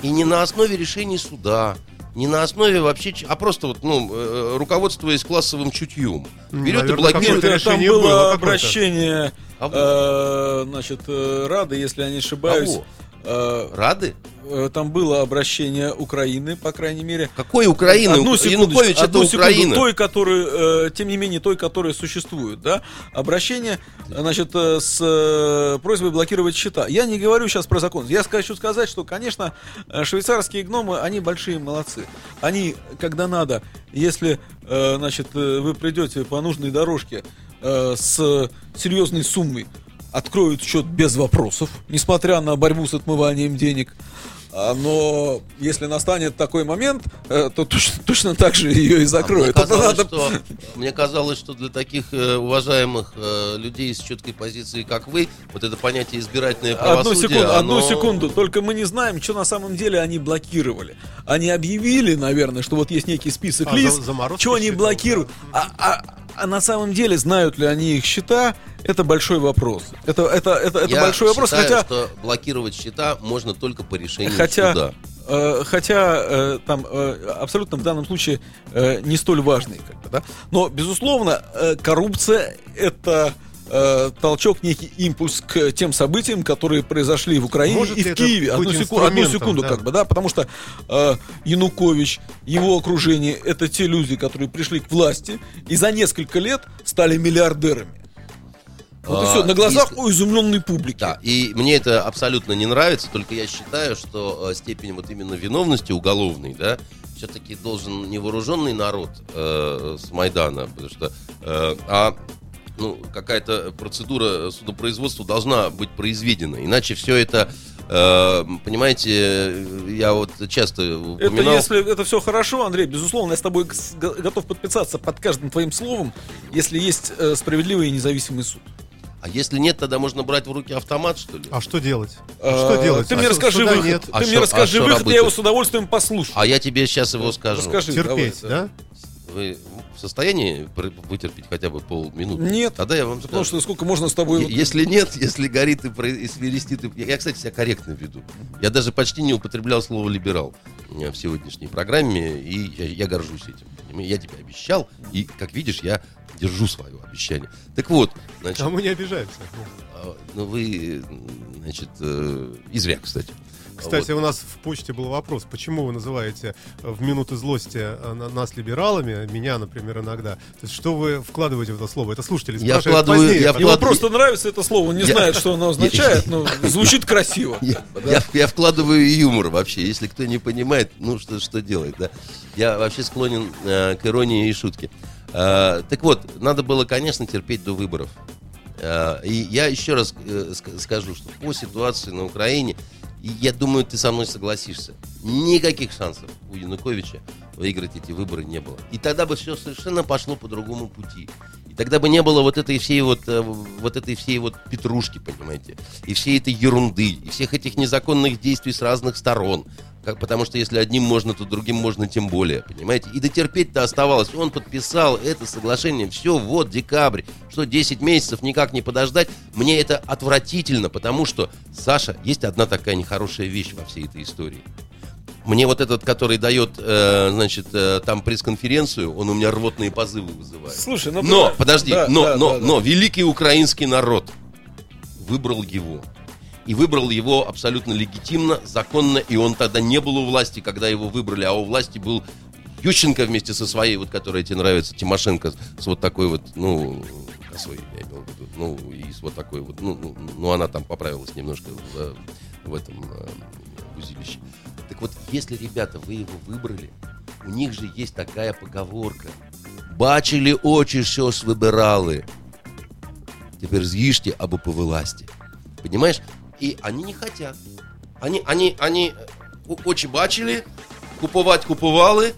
и не на основе решений суда, не на основе вообще, а просто вот, ну, э, руководствуясь классовым чутьем. Берет и Наверное, блокирует. какое-то Нет, там было было обращение, А э, значит, э, Рады, если я не ошибаюсь. Кого? Э, Рады? э, Там было обращение Украины, по крайней мере. Какой Украины? Одну секундочку, Янукович это одну секунду, Украина. той, которую, э, тем не менее, той, которая существует, да, обращение, значит, с просьбой блокировать счета. Я не говорю сейчас про закон. Я хочу сказать, что, конечно, швейцарские гномы, они большие молодцы. Они, когда надо, если, значит, вы придете по нужной дорожке с серьезной суммой, откроют счет без вопросов, несмотря на борьбу с отмыванием денег. А, Но если настанет такой момент, э, то точно, точно так же ее и А Мне закроют. Казалось, надо- что, мне казалось, что для таких э, уважаемых э, людей с четкой позицией, как вы, вот это понятие избирательное Одну правосудие, секунду, одну оно- секунду. Только мы не знаем, что на самом деле они блокировали. Они объявили, наверное, что вот есть некий список А, лиц, что они блокируют. А, а- а на самом деле знают ли они их счета? Это большой вопрос. Это, это, это, это Я большой вопрос, считаю, хотя... что блокировать счета можно только по решению Хотя, суда. э, хотя э, там э, абсолютно в данном случае э, не столь важный, как бы, да. Но безусловно, э, коррупция это э, толчок, некий импульс к тем событиям, которые произошли в Украине Может и в Киеве. Одну, секунду, одну секунду, да? как бы, да, потому что э, Янукович, его окружение, это те люди, которые пришли к власти и за несколько лет стали миллиардерами. Вот и А, все, на глазах если- у изумленной публики. Да, и мне это абсолютно не нравится, только я считаю, что э, степень вот именно виновности уголовной, да, все-таки должен невооруженный народ э, с Майдана, потому что, э, а ну, какая-то процедура судопроизводства должна быть произведена, иначе все это, э, понимаете, я вот часто Это упоминал... если это все хорошо, Андрей, безусловно, я с тобой готов подписаться под каждым твоим словом, если есть э, справедливый и независимый суд. А если нет, тогда можно брать в руки автомат, что ли? А что делать? Э, Что делать? Ты А мне расскажи выход. нет. А Ты шо- мне расскажи а шо выход, работать? я его с удовольствием послушаю. А я тебе сейчас его скажу. Расскажи. Терпеть, давай, да? Вы в состоянии вытерпеть хотя бы полминуты? Нет. Тогда я вам Потому скажу. что сколько можно с тобой... Если нет, *laughs* если горит и, про- и свиристит, и- я, кстати, себя корректно веду. Я даже почти не употреблял слово либерал э, в сегодняшней программе, и я, я горжусь этим. Я тебе обещал, и, как видишь, я держу свое обещание. Так вот, значит, А мы не обижаемся. а, ну вы, э, значит, э, и зря, кстати. Кстати, Вот. у нас в почте был вопрос, почему вы называете э, в минуты злости э, на- нас либералами, меня, например, иногда. То есть, что вы вкладываете в это слово? Это слушатели Я спрашивают вкладываю- позднее, я Ему вкладываю- просто нравится это слово, он не Я- знает, что оно *laughs* означает, но *laughs* звучит красиво. Я, я- я вкладываю юмор вообще. Если кто не понимает, ну что, что делать, да? Я вообще склонен э, к иронии и шутке. Э, так вот, надо было, конечно, терпеть до выборов. Э, и я еще раз э, ск- скажу, что по ситуации на Украине, я думаю, ты со мной согласишься, никаких шансов у Януковича выиграть эти выборы не было. И тогда бы все совершенно пошло по другому пути. И тогда бы не было вот этой всей вот, э, вот этой всей вот петрушки, понимаете, и всей этой ерунды, и всех этих незаконных действий с разных сторон. Как, потому что если одним можно, то другим можно тем более, понимаете? И дотерпеть-то оставалось. Он подписал это соглашение, все, вот, декабрь. Что, 10 месяцев никак не подождать? Мне это отвратительно, потому что, Саша, есть одна такая нехорошая вещь во всей этой истории. Мне вот этот, который дает, э, значит, э, там пресс-конференцию, он у меня рвотные позывы вызывает. Слушай, ну... Но, да, подожди, да, но, да, но, да, да. но великий украинский народ выбрал его. И выбрал его абсолютно легитимно, законно, и он тогда не был у власти, когда его выбрали, а у власти был Ющенко вместе со своей, вот которая тебе нравится, Тимошенко, с вот такой вот, ну, косой, я имел в виду, ну, и с вот такой вот, ну, ну, ну, она там поправилась немножко в, в этом э, узилище. Так вот, если, ребята, вы его выбрали, у них же есть такая поговорка. Бачили очі, що ж вибирали. Теперь з'їжте або по власти. Понимаешь? И они не хотят. Они, они, они э, о- очі бачили, купувати купували,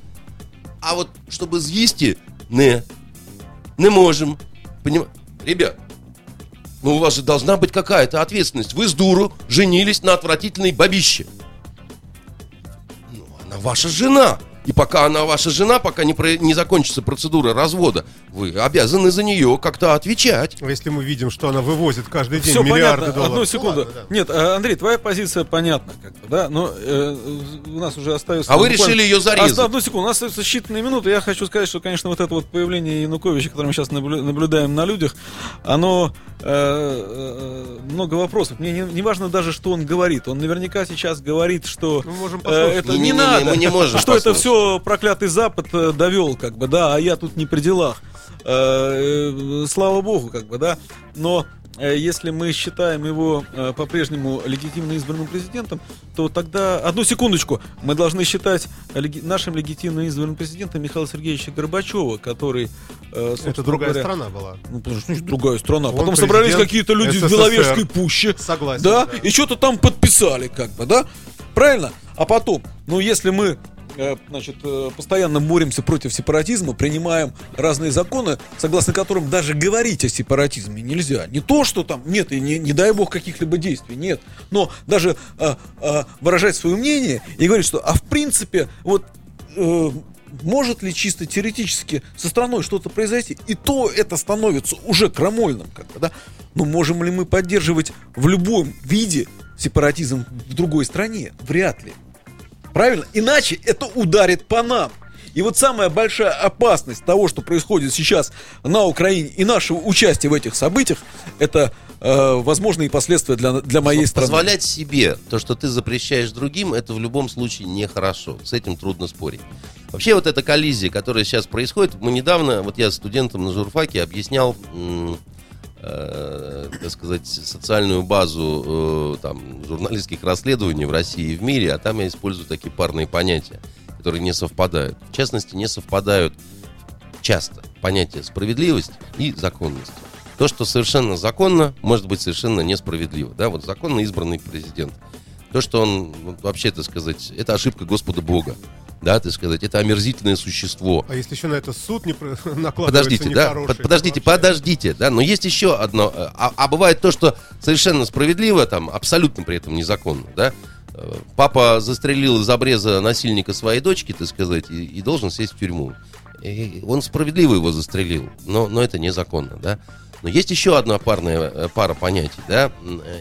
а вот чтобы з'їсти, не. Не можем. Поним... Ребят, ну у вас же должна быть какая-то ответственность. Вы с дуру женились на отвратительной бабище. Ваша жена. И пока она ваша жена, пока не, про- не закончится процедура развода, вы обязаны за нее как-то отвечать. А Если мы видим, что она вывозит каждый день Все миллиарды понятно. долларов. Одну ну секунду. ладно, да. Нет, а, Андрей, твоя позиция понятна, как бы, да? Но э, у нас уже остается. А вы решили ее зарезать. Одну секунду, у нас остается считанные минуты. Я хочу сказать, что, конечно, вот это вот появление Януковича, которое мы сейчас наблю- наблюдаем на людях, оно э, э, много вопросов. Мне не, не важно даже, что он говорит. Он наверняка сейчас говорит, что Мы можем э, послушать. это не, Не-не-не, надо. мы не можем *laughs* что это послушать. Проклятый Запад э, довел, как бы, да, а я тут не при делах. Э, э, слава богу, как бы, да. Но если мы считаем его по-прежнему легитимно избранным президентом, то тогда, одну секундочку, мы должны считать нашим легитимно избранным президентом Михаила Сергеевича Горбачева, который... Это другая говоря, страна была. Ну, потому что, значит, другая страна. Он Потом собрались какие-то люди в СССР. Беловежской пуще. Согласен, Да, да. и что-то там подписали, как бы, да? Правильно? А потом, ну, если мы значит, э, постоянно боремся против сепаратизма, принимаем разные законы, согласно которым даже говорить о сепаратизме нельзя. Не то, что там нет, и не, не дай бог каких-либо действий, нет. Но даже э, э, выражать свое мнение и говорить, что, а в принципе, вот э, может ли чисто теоретически со страной что-то произойти, и то это становится уже крамольным, как да? Но можем ли мы поддерживать в любом виде сепаратизм в другой стране? Вряд ли. Правильно? Иначе это ударит по нам. И вот самая большая опасность того, что происходит сейчас на Украине и нашего участия в этих событиях, это э, возможные последствия для, для моей страны. Позволять себе то, что ты запрещаешь другим, это в любом случае нехорошо. С этим трудно спорить. Вообще вот эта коллизия, которая сейчас происходит, мы недавно, вот я студентам на журфаке объяснял, э, так сказать, социальную базу э, там, журналистских расследований в России и в мире, а там я использую такие парные понятия, которые не совпадают. В частности, не совпадают часто понятия справедливость и законность. То, что совершенно законно, может быть совершенно несправедливо. Да, вот законно избранный президент. То, что он вообще, так сказать, это ошибка Господа Бога. Да, так сказать, это омерзительное существо. А если еще на это суд не *laughs* накладывается Подождите, да, под- подождите, вообще- подождите, да, но есть еще одно, э, а, а бывает то, что совершенно справедливо, там, абсолютно при этом незаконно, да, Э, папа застрелил из обреза насильника своей дочки, так сказать, и, и должен сесть в тюрьму. И он справедливо его застрелил, но, но это незаконно, да. Но есть еще одна парная, э, пара понятий, да,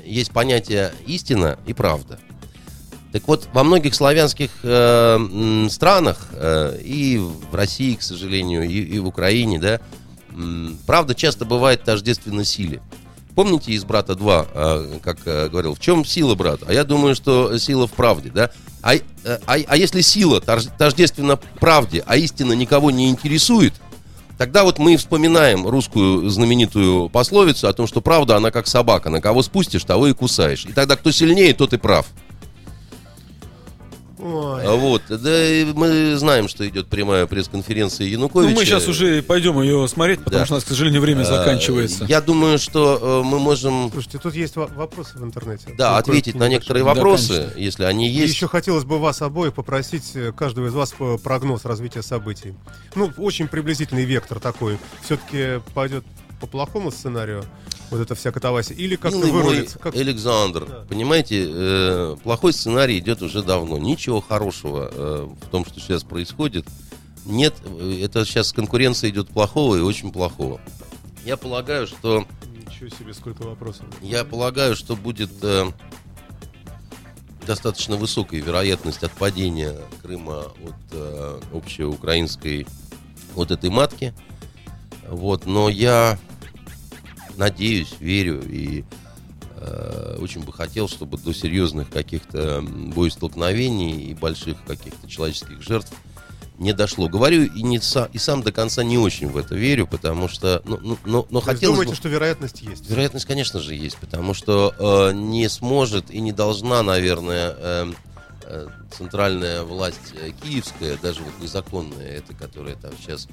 есть понятие истина и правда. Так вот, во многих славянских э, странах, э, и в России, к сожалению, и, и в Украине, да, м, правда часто бывает тождественно силе. Помните из «Брата 2», э, как э, говорил, в чем сила, брат? А я думаю, что сила в правде, да? А, э, а, а если сила тож- тождественна правде, а истина никого не интересует, тогда вот мы вспоминаем русскую знаменитую пословицу о том, что правда, она как собака, на кого спустишь, того и кусаешь. И тогда кто сильнее, тот и прав. Ой. А Вот, да, и мы знаем, что идет прямая пресс-конференция Януковича. Ну, мы сейчас уже пойдем ее смотреть, потому Да. что у нас, к сожалению, время Э, заканчивается. Я думаю, что э, мы можем, Слушайте, тут есть во- вопросы в интернете. да, Ну, ответить на некоторые Да, вопросы, конечно. если они И есть. еще хотелось бы вас обоих попросить, э, каждого из вас прогноз развития событий. Ну, очень приблизительный вектор такой. Все-таки пойдет по плохому сценарию вот эта вся катавасия, или как-то вырулится. Как... Александр, Да. понимаете, э, плохой сценарий идет уже давно. Ничего хорошего э, в том, что сейчас происходит. Нет, это сейчас конкуренция идет плохого и очень плохого. Я полагаю, что Ничего себе, сколько вопросов. Я полагаю, что будет э, достаточно высокая вероятность отпадения Крыма от э, общеукраинской вот этой матки. Вот, но я надеюсь, верю и э, очень бы хотел, чтобы до серьезных каких-то боестолкновений и больших каких-то человеческих жертв не дошло. Говорю и, не са- и сам до конца не очень в это верю, потому что, ну, ну, но, но есть хотелось думаете, бы... что вероятность есть? Вероятность, конечно же, есть, потому что э, не сможет и не должна, наверное, э, центральная власть э, киевская, даже вот незаконная, это, которая там сейчас,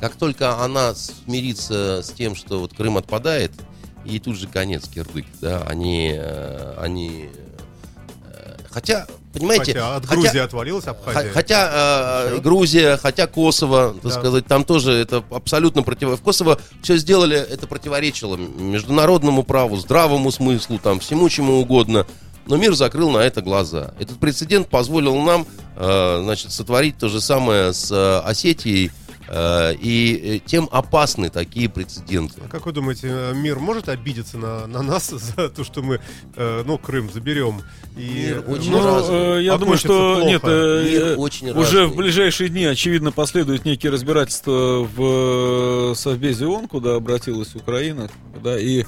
как только она смирится с тем, что вот Крым отпадает, и тут же конец кирдык, да, они, э, они, э, хотя, понимаете, Хотя от хотя- Грузии отвалилась Абхазия. Хотя э. Грузия, хотя Kosovo, так Да. сказать, там тоже это абсолютно против. В Kosovo все сделали, это противоречило международному праву, здравому смыслу, там всему чему угодно. Но мир закрыл на это глаза. Этот прецедент позволил нам, э, значит, сотворить то же самое с э, Осетией, э, и тем опасны такие прецеденты. А как вы думаете, мир может обидеться на, на нас *laughs* за то, что мы, ну, Крым заберем? И, Мир очень Ну, разный. э, я думаю, что плохо. нет, Мир очень уже разный. в ближайшие дни, очевидно, последуют некие разбирательства в Совбезе ООН, куда обратилась Украина, да, и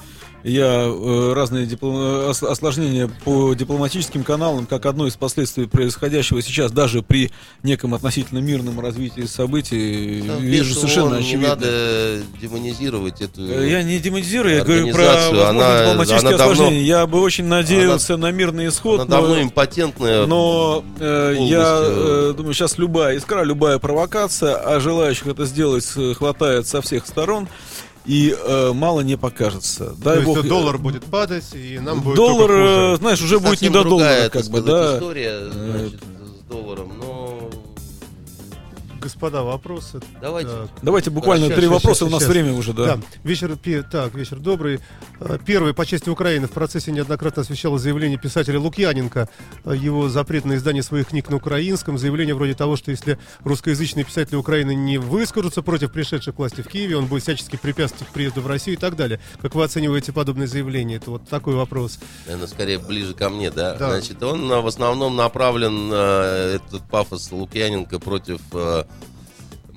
я э, разные диплом- ос- осложнения по дипломатическим каналам, как одно из последствий происходящего сейчас, даже при неком относительно мирном развитии событий, Да, вижу совершенно очевидно. Не надо демонизировать эту... Э, Я не демонизирую, я говорю про она- дипломатические она давно- осложнения. Я бы очень надеялся на мирный исход. Она давно но- импотентная. но э, я э, думаю, сейчас любая искра, любая провокация, а желающих это сделать э, хватает со всех сторон, и э, мало не покажется. То Дай есть бог. доллар будет падать, и нам будет доллар, э, хуже. знаешь, уже будет не Совсем до доллара, как бы, да. история, значит, с долларом, но Господа, вопросы. давайте. Так. Давайте буквально Щас, три щас, вопроса, щас, у нас щас. время уже, да. Да, вечер, так, вечер добрый. Э, Первый по чести Украины в процессе неоднократно освещало заявление писателя Лукьяненко, э, его запрет на издание своих книг на украинском, заявление вроде того, что если русскоязычные писатели Украины не выскажутся против пришедших к власти в Киеве, он будет всячески препятствовать приезду в Россию и так далее. Как вы оцениваете подобные заявления? Это вот такой вопрос. Наверное, скорее ближе ко мне, да? Да. Значит, он в основном направлен, э, этот пафос Лукьяненко, против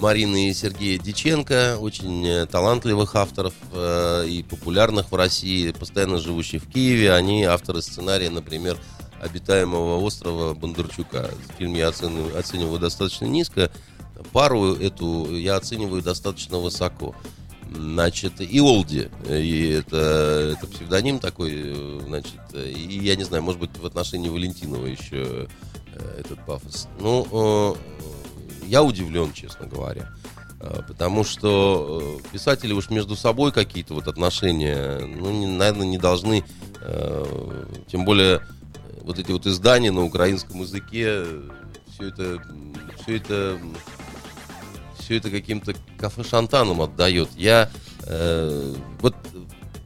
Марины и Сергея Диченко, очень э, талантливых авторов э, и популярных в России, постоянно живущих в Киеве. Они авторы сценария, например, «Обитаемого острова» Бондарчука. Фильм я оцениваю, оцениваю достаточно низко. Пару эту я оцениваю достаточно высоко. Значит, и Олди, и это, это псевдоним такой, э, значит, и я не знаю, может быть, в отношении Валентинова еще э, этот пафос. Ну, я удивлен, честно говоря. Э, Потому что э, писатели уж между собой какие-то вот отношения, ну, не- наверное, не должны, э, тем более э, вот эти вот издания на украинском языке, все это, все это, все это каким-то кафе-шантаном отдает. Я, э, вот,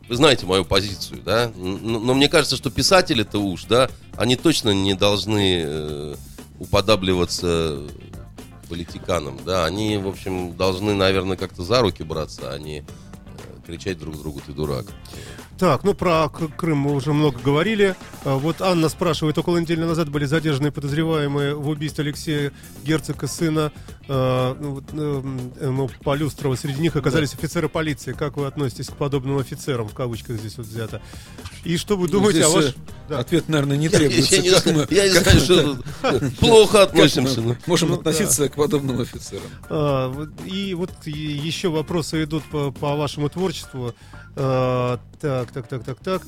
вы знаете мою позицию, да, Н- но, мне кажется, что писатели-то уж, да, они точно не должны э, уподабливаться политиканам, да, они, в общем, должны, наверное, как-то за руки браться, а не э, кричать друг другу «ты дурак». Так, ну про Крым мы уже много говорили. А, Вот Анна спрашивает, около недели назад были задержаны подозреваемые в убийстве Алексея Герцога, сына э, ну, эм, эм, Полюстрова. Среди них оказались офицеры полиции. Как вы относитесь к подобным офицерам, в кавычках здесь вот взято? И что вы думаете о Здесь, ваш... э, Да. Ответ, наверное, не Я, требуется. я не Как знаю, мы- я не как знаю, мы- что *laughs* плохо *laughs* относимся. мы *laughs* ну. можем Ну, относиться к подобным офицерам. А, и вот и еще вопросы идут по, по вашему творчеству. А, так, так, так, так, так.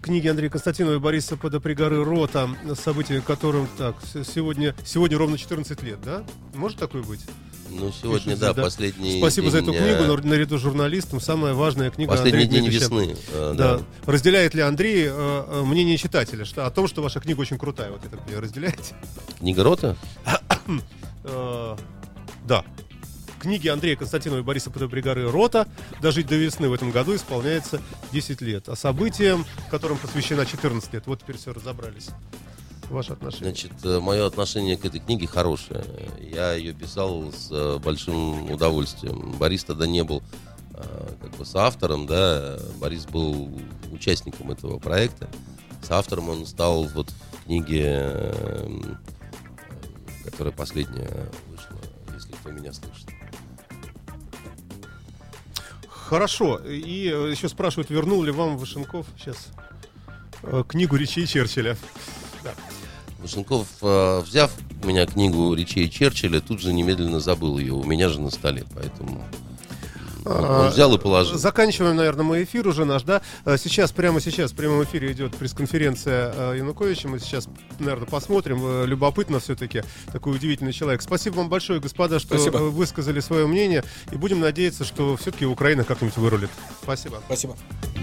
Книги Андрея Константинова и Бориса Подопригоры «Рота», события которым, так, сегодня, сегодня ровно 14 лет, да? Может такое быть? Ну, сегодня, Пишут, да, да. последний Спасибо за день, эту книгу, э, нар- наряду с журналистом. Самая важная книга Последний Андрея день весны. э, Да. да. Разделяет ли Андрей э, э, мнение читателя что, о том, что ваша книга очень крутая? Вот это разделяете? Книга Рота? Э, да. Книги Андрея Константинова и Бориса Подобригары «Рота» «Дожить до весны» в этом году исполняется 10 лет. А событиям, которым посвящена 14 лет, вот теперь все разобрались. Ваши отношения. Значит, мое отношение к этой книге хорошее. Я ее писал с э, большим удовольствием. Борис тогда не был э, как бы соавтором, да, Борис был участником этого проекта. Соавтором он стал вот в книге, э, э, которая последняя вышла, если кто меня слышит. Хорошо. И э, еще спрашивают, вернул ли вам Вашенков сейчас э, книгу речей Черчилля. Да. Машенков, э, взяв у меня книгу речей Черчилля, тут же немедленно забыл ее. У меня же на столе, поэтому он, он взял и положил. Заканчиваем, наверное, мы эфир уже наш, да? Э, Сейчас, прямо сейчас в прямом эфире идет пресс-конференция э, Януковича. Мы сейчас, наверное, посмотрим. Э, Любопытно все-таки. Такой удивительный человек. Спасибо вам большое, господа, что Спасибо. э, высказали свое мнение. И будем надеяться, что все-таки Украина как-нибудь вырулит. Спасибо. Спасибо.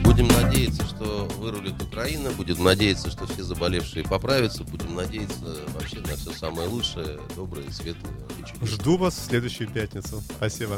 Будем надеяться, что вырулит Украина, будем надеяться, что все заболевшие поправятся, будем надеяться вообще на все самое лучшее, доброе, светлое. Жду вас в следующую пятницу. Спасибо.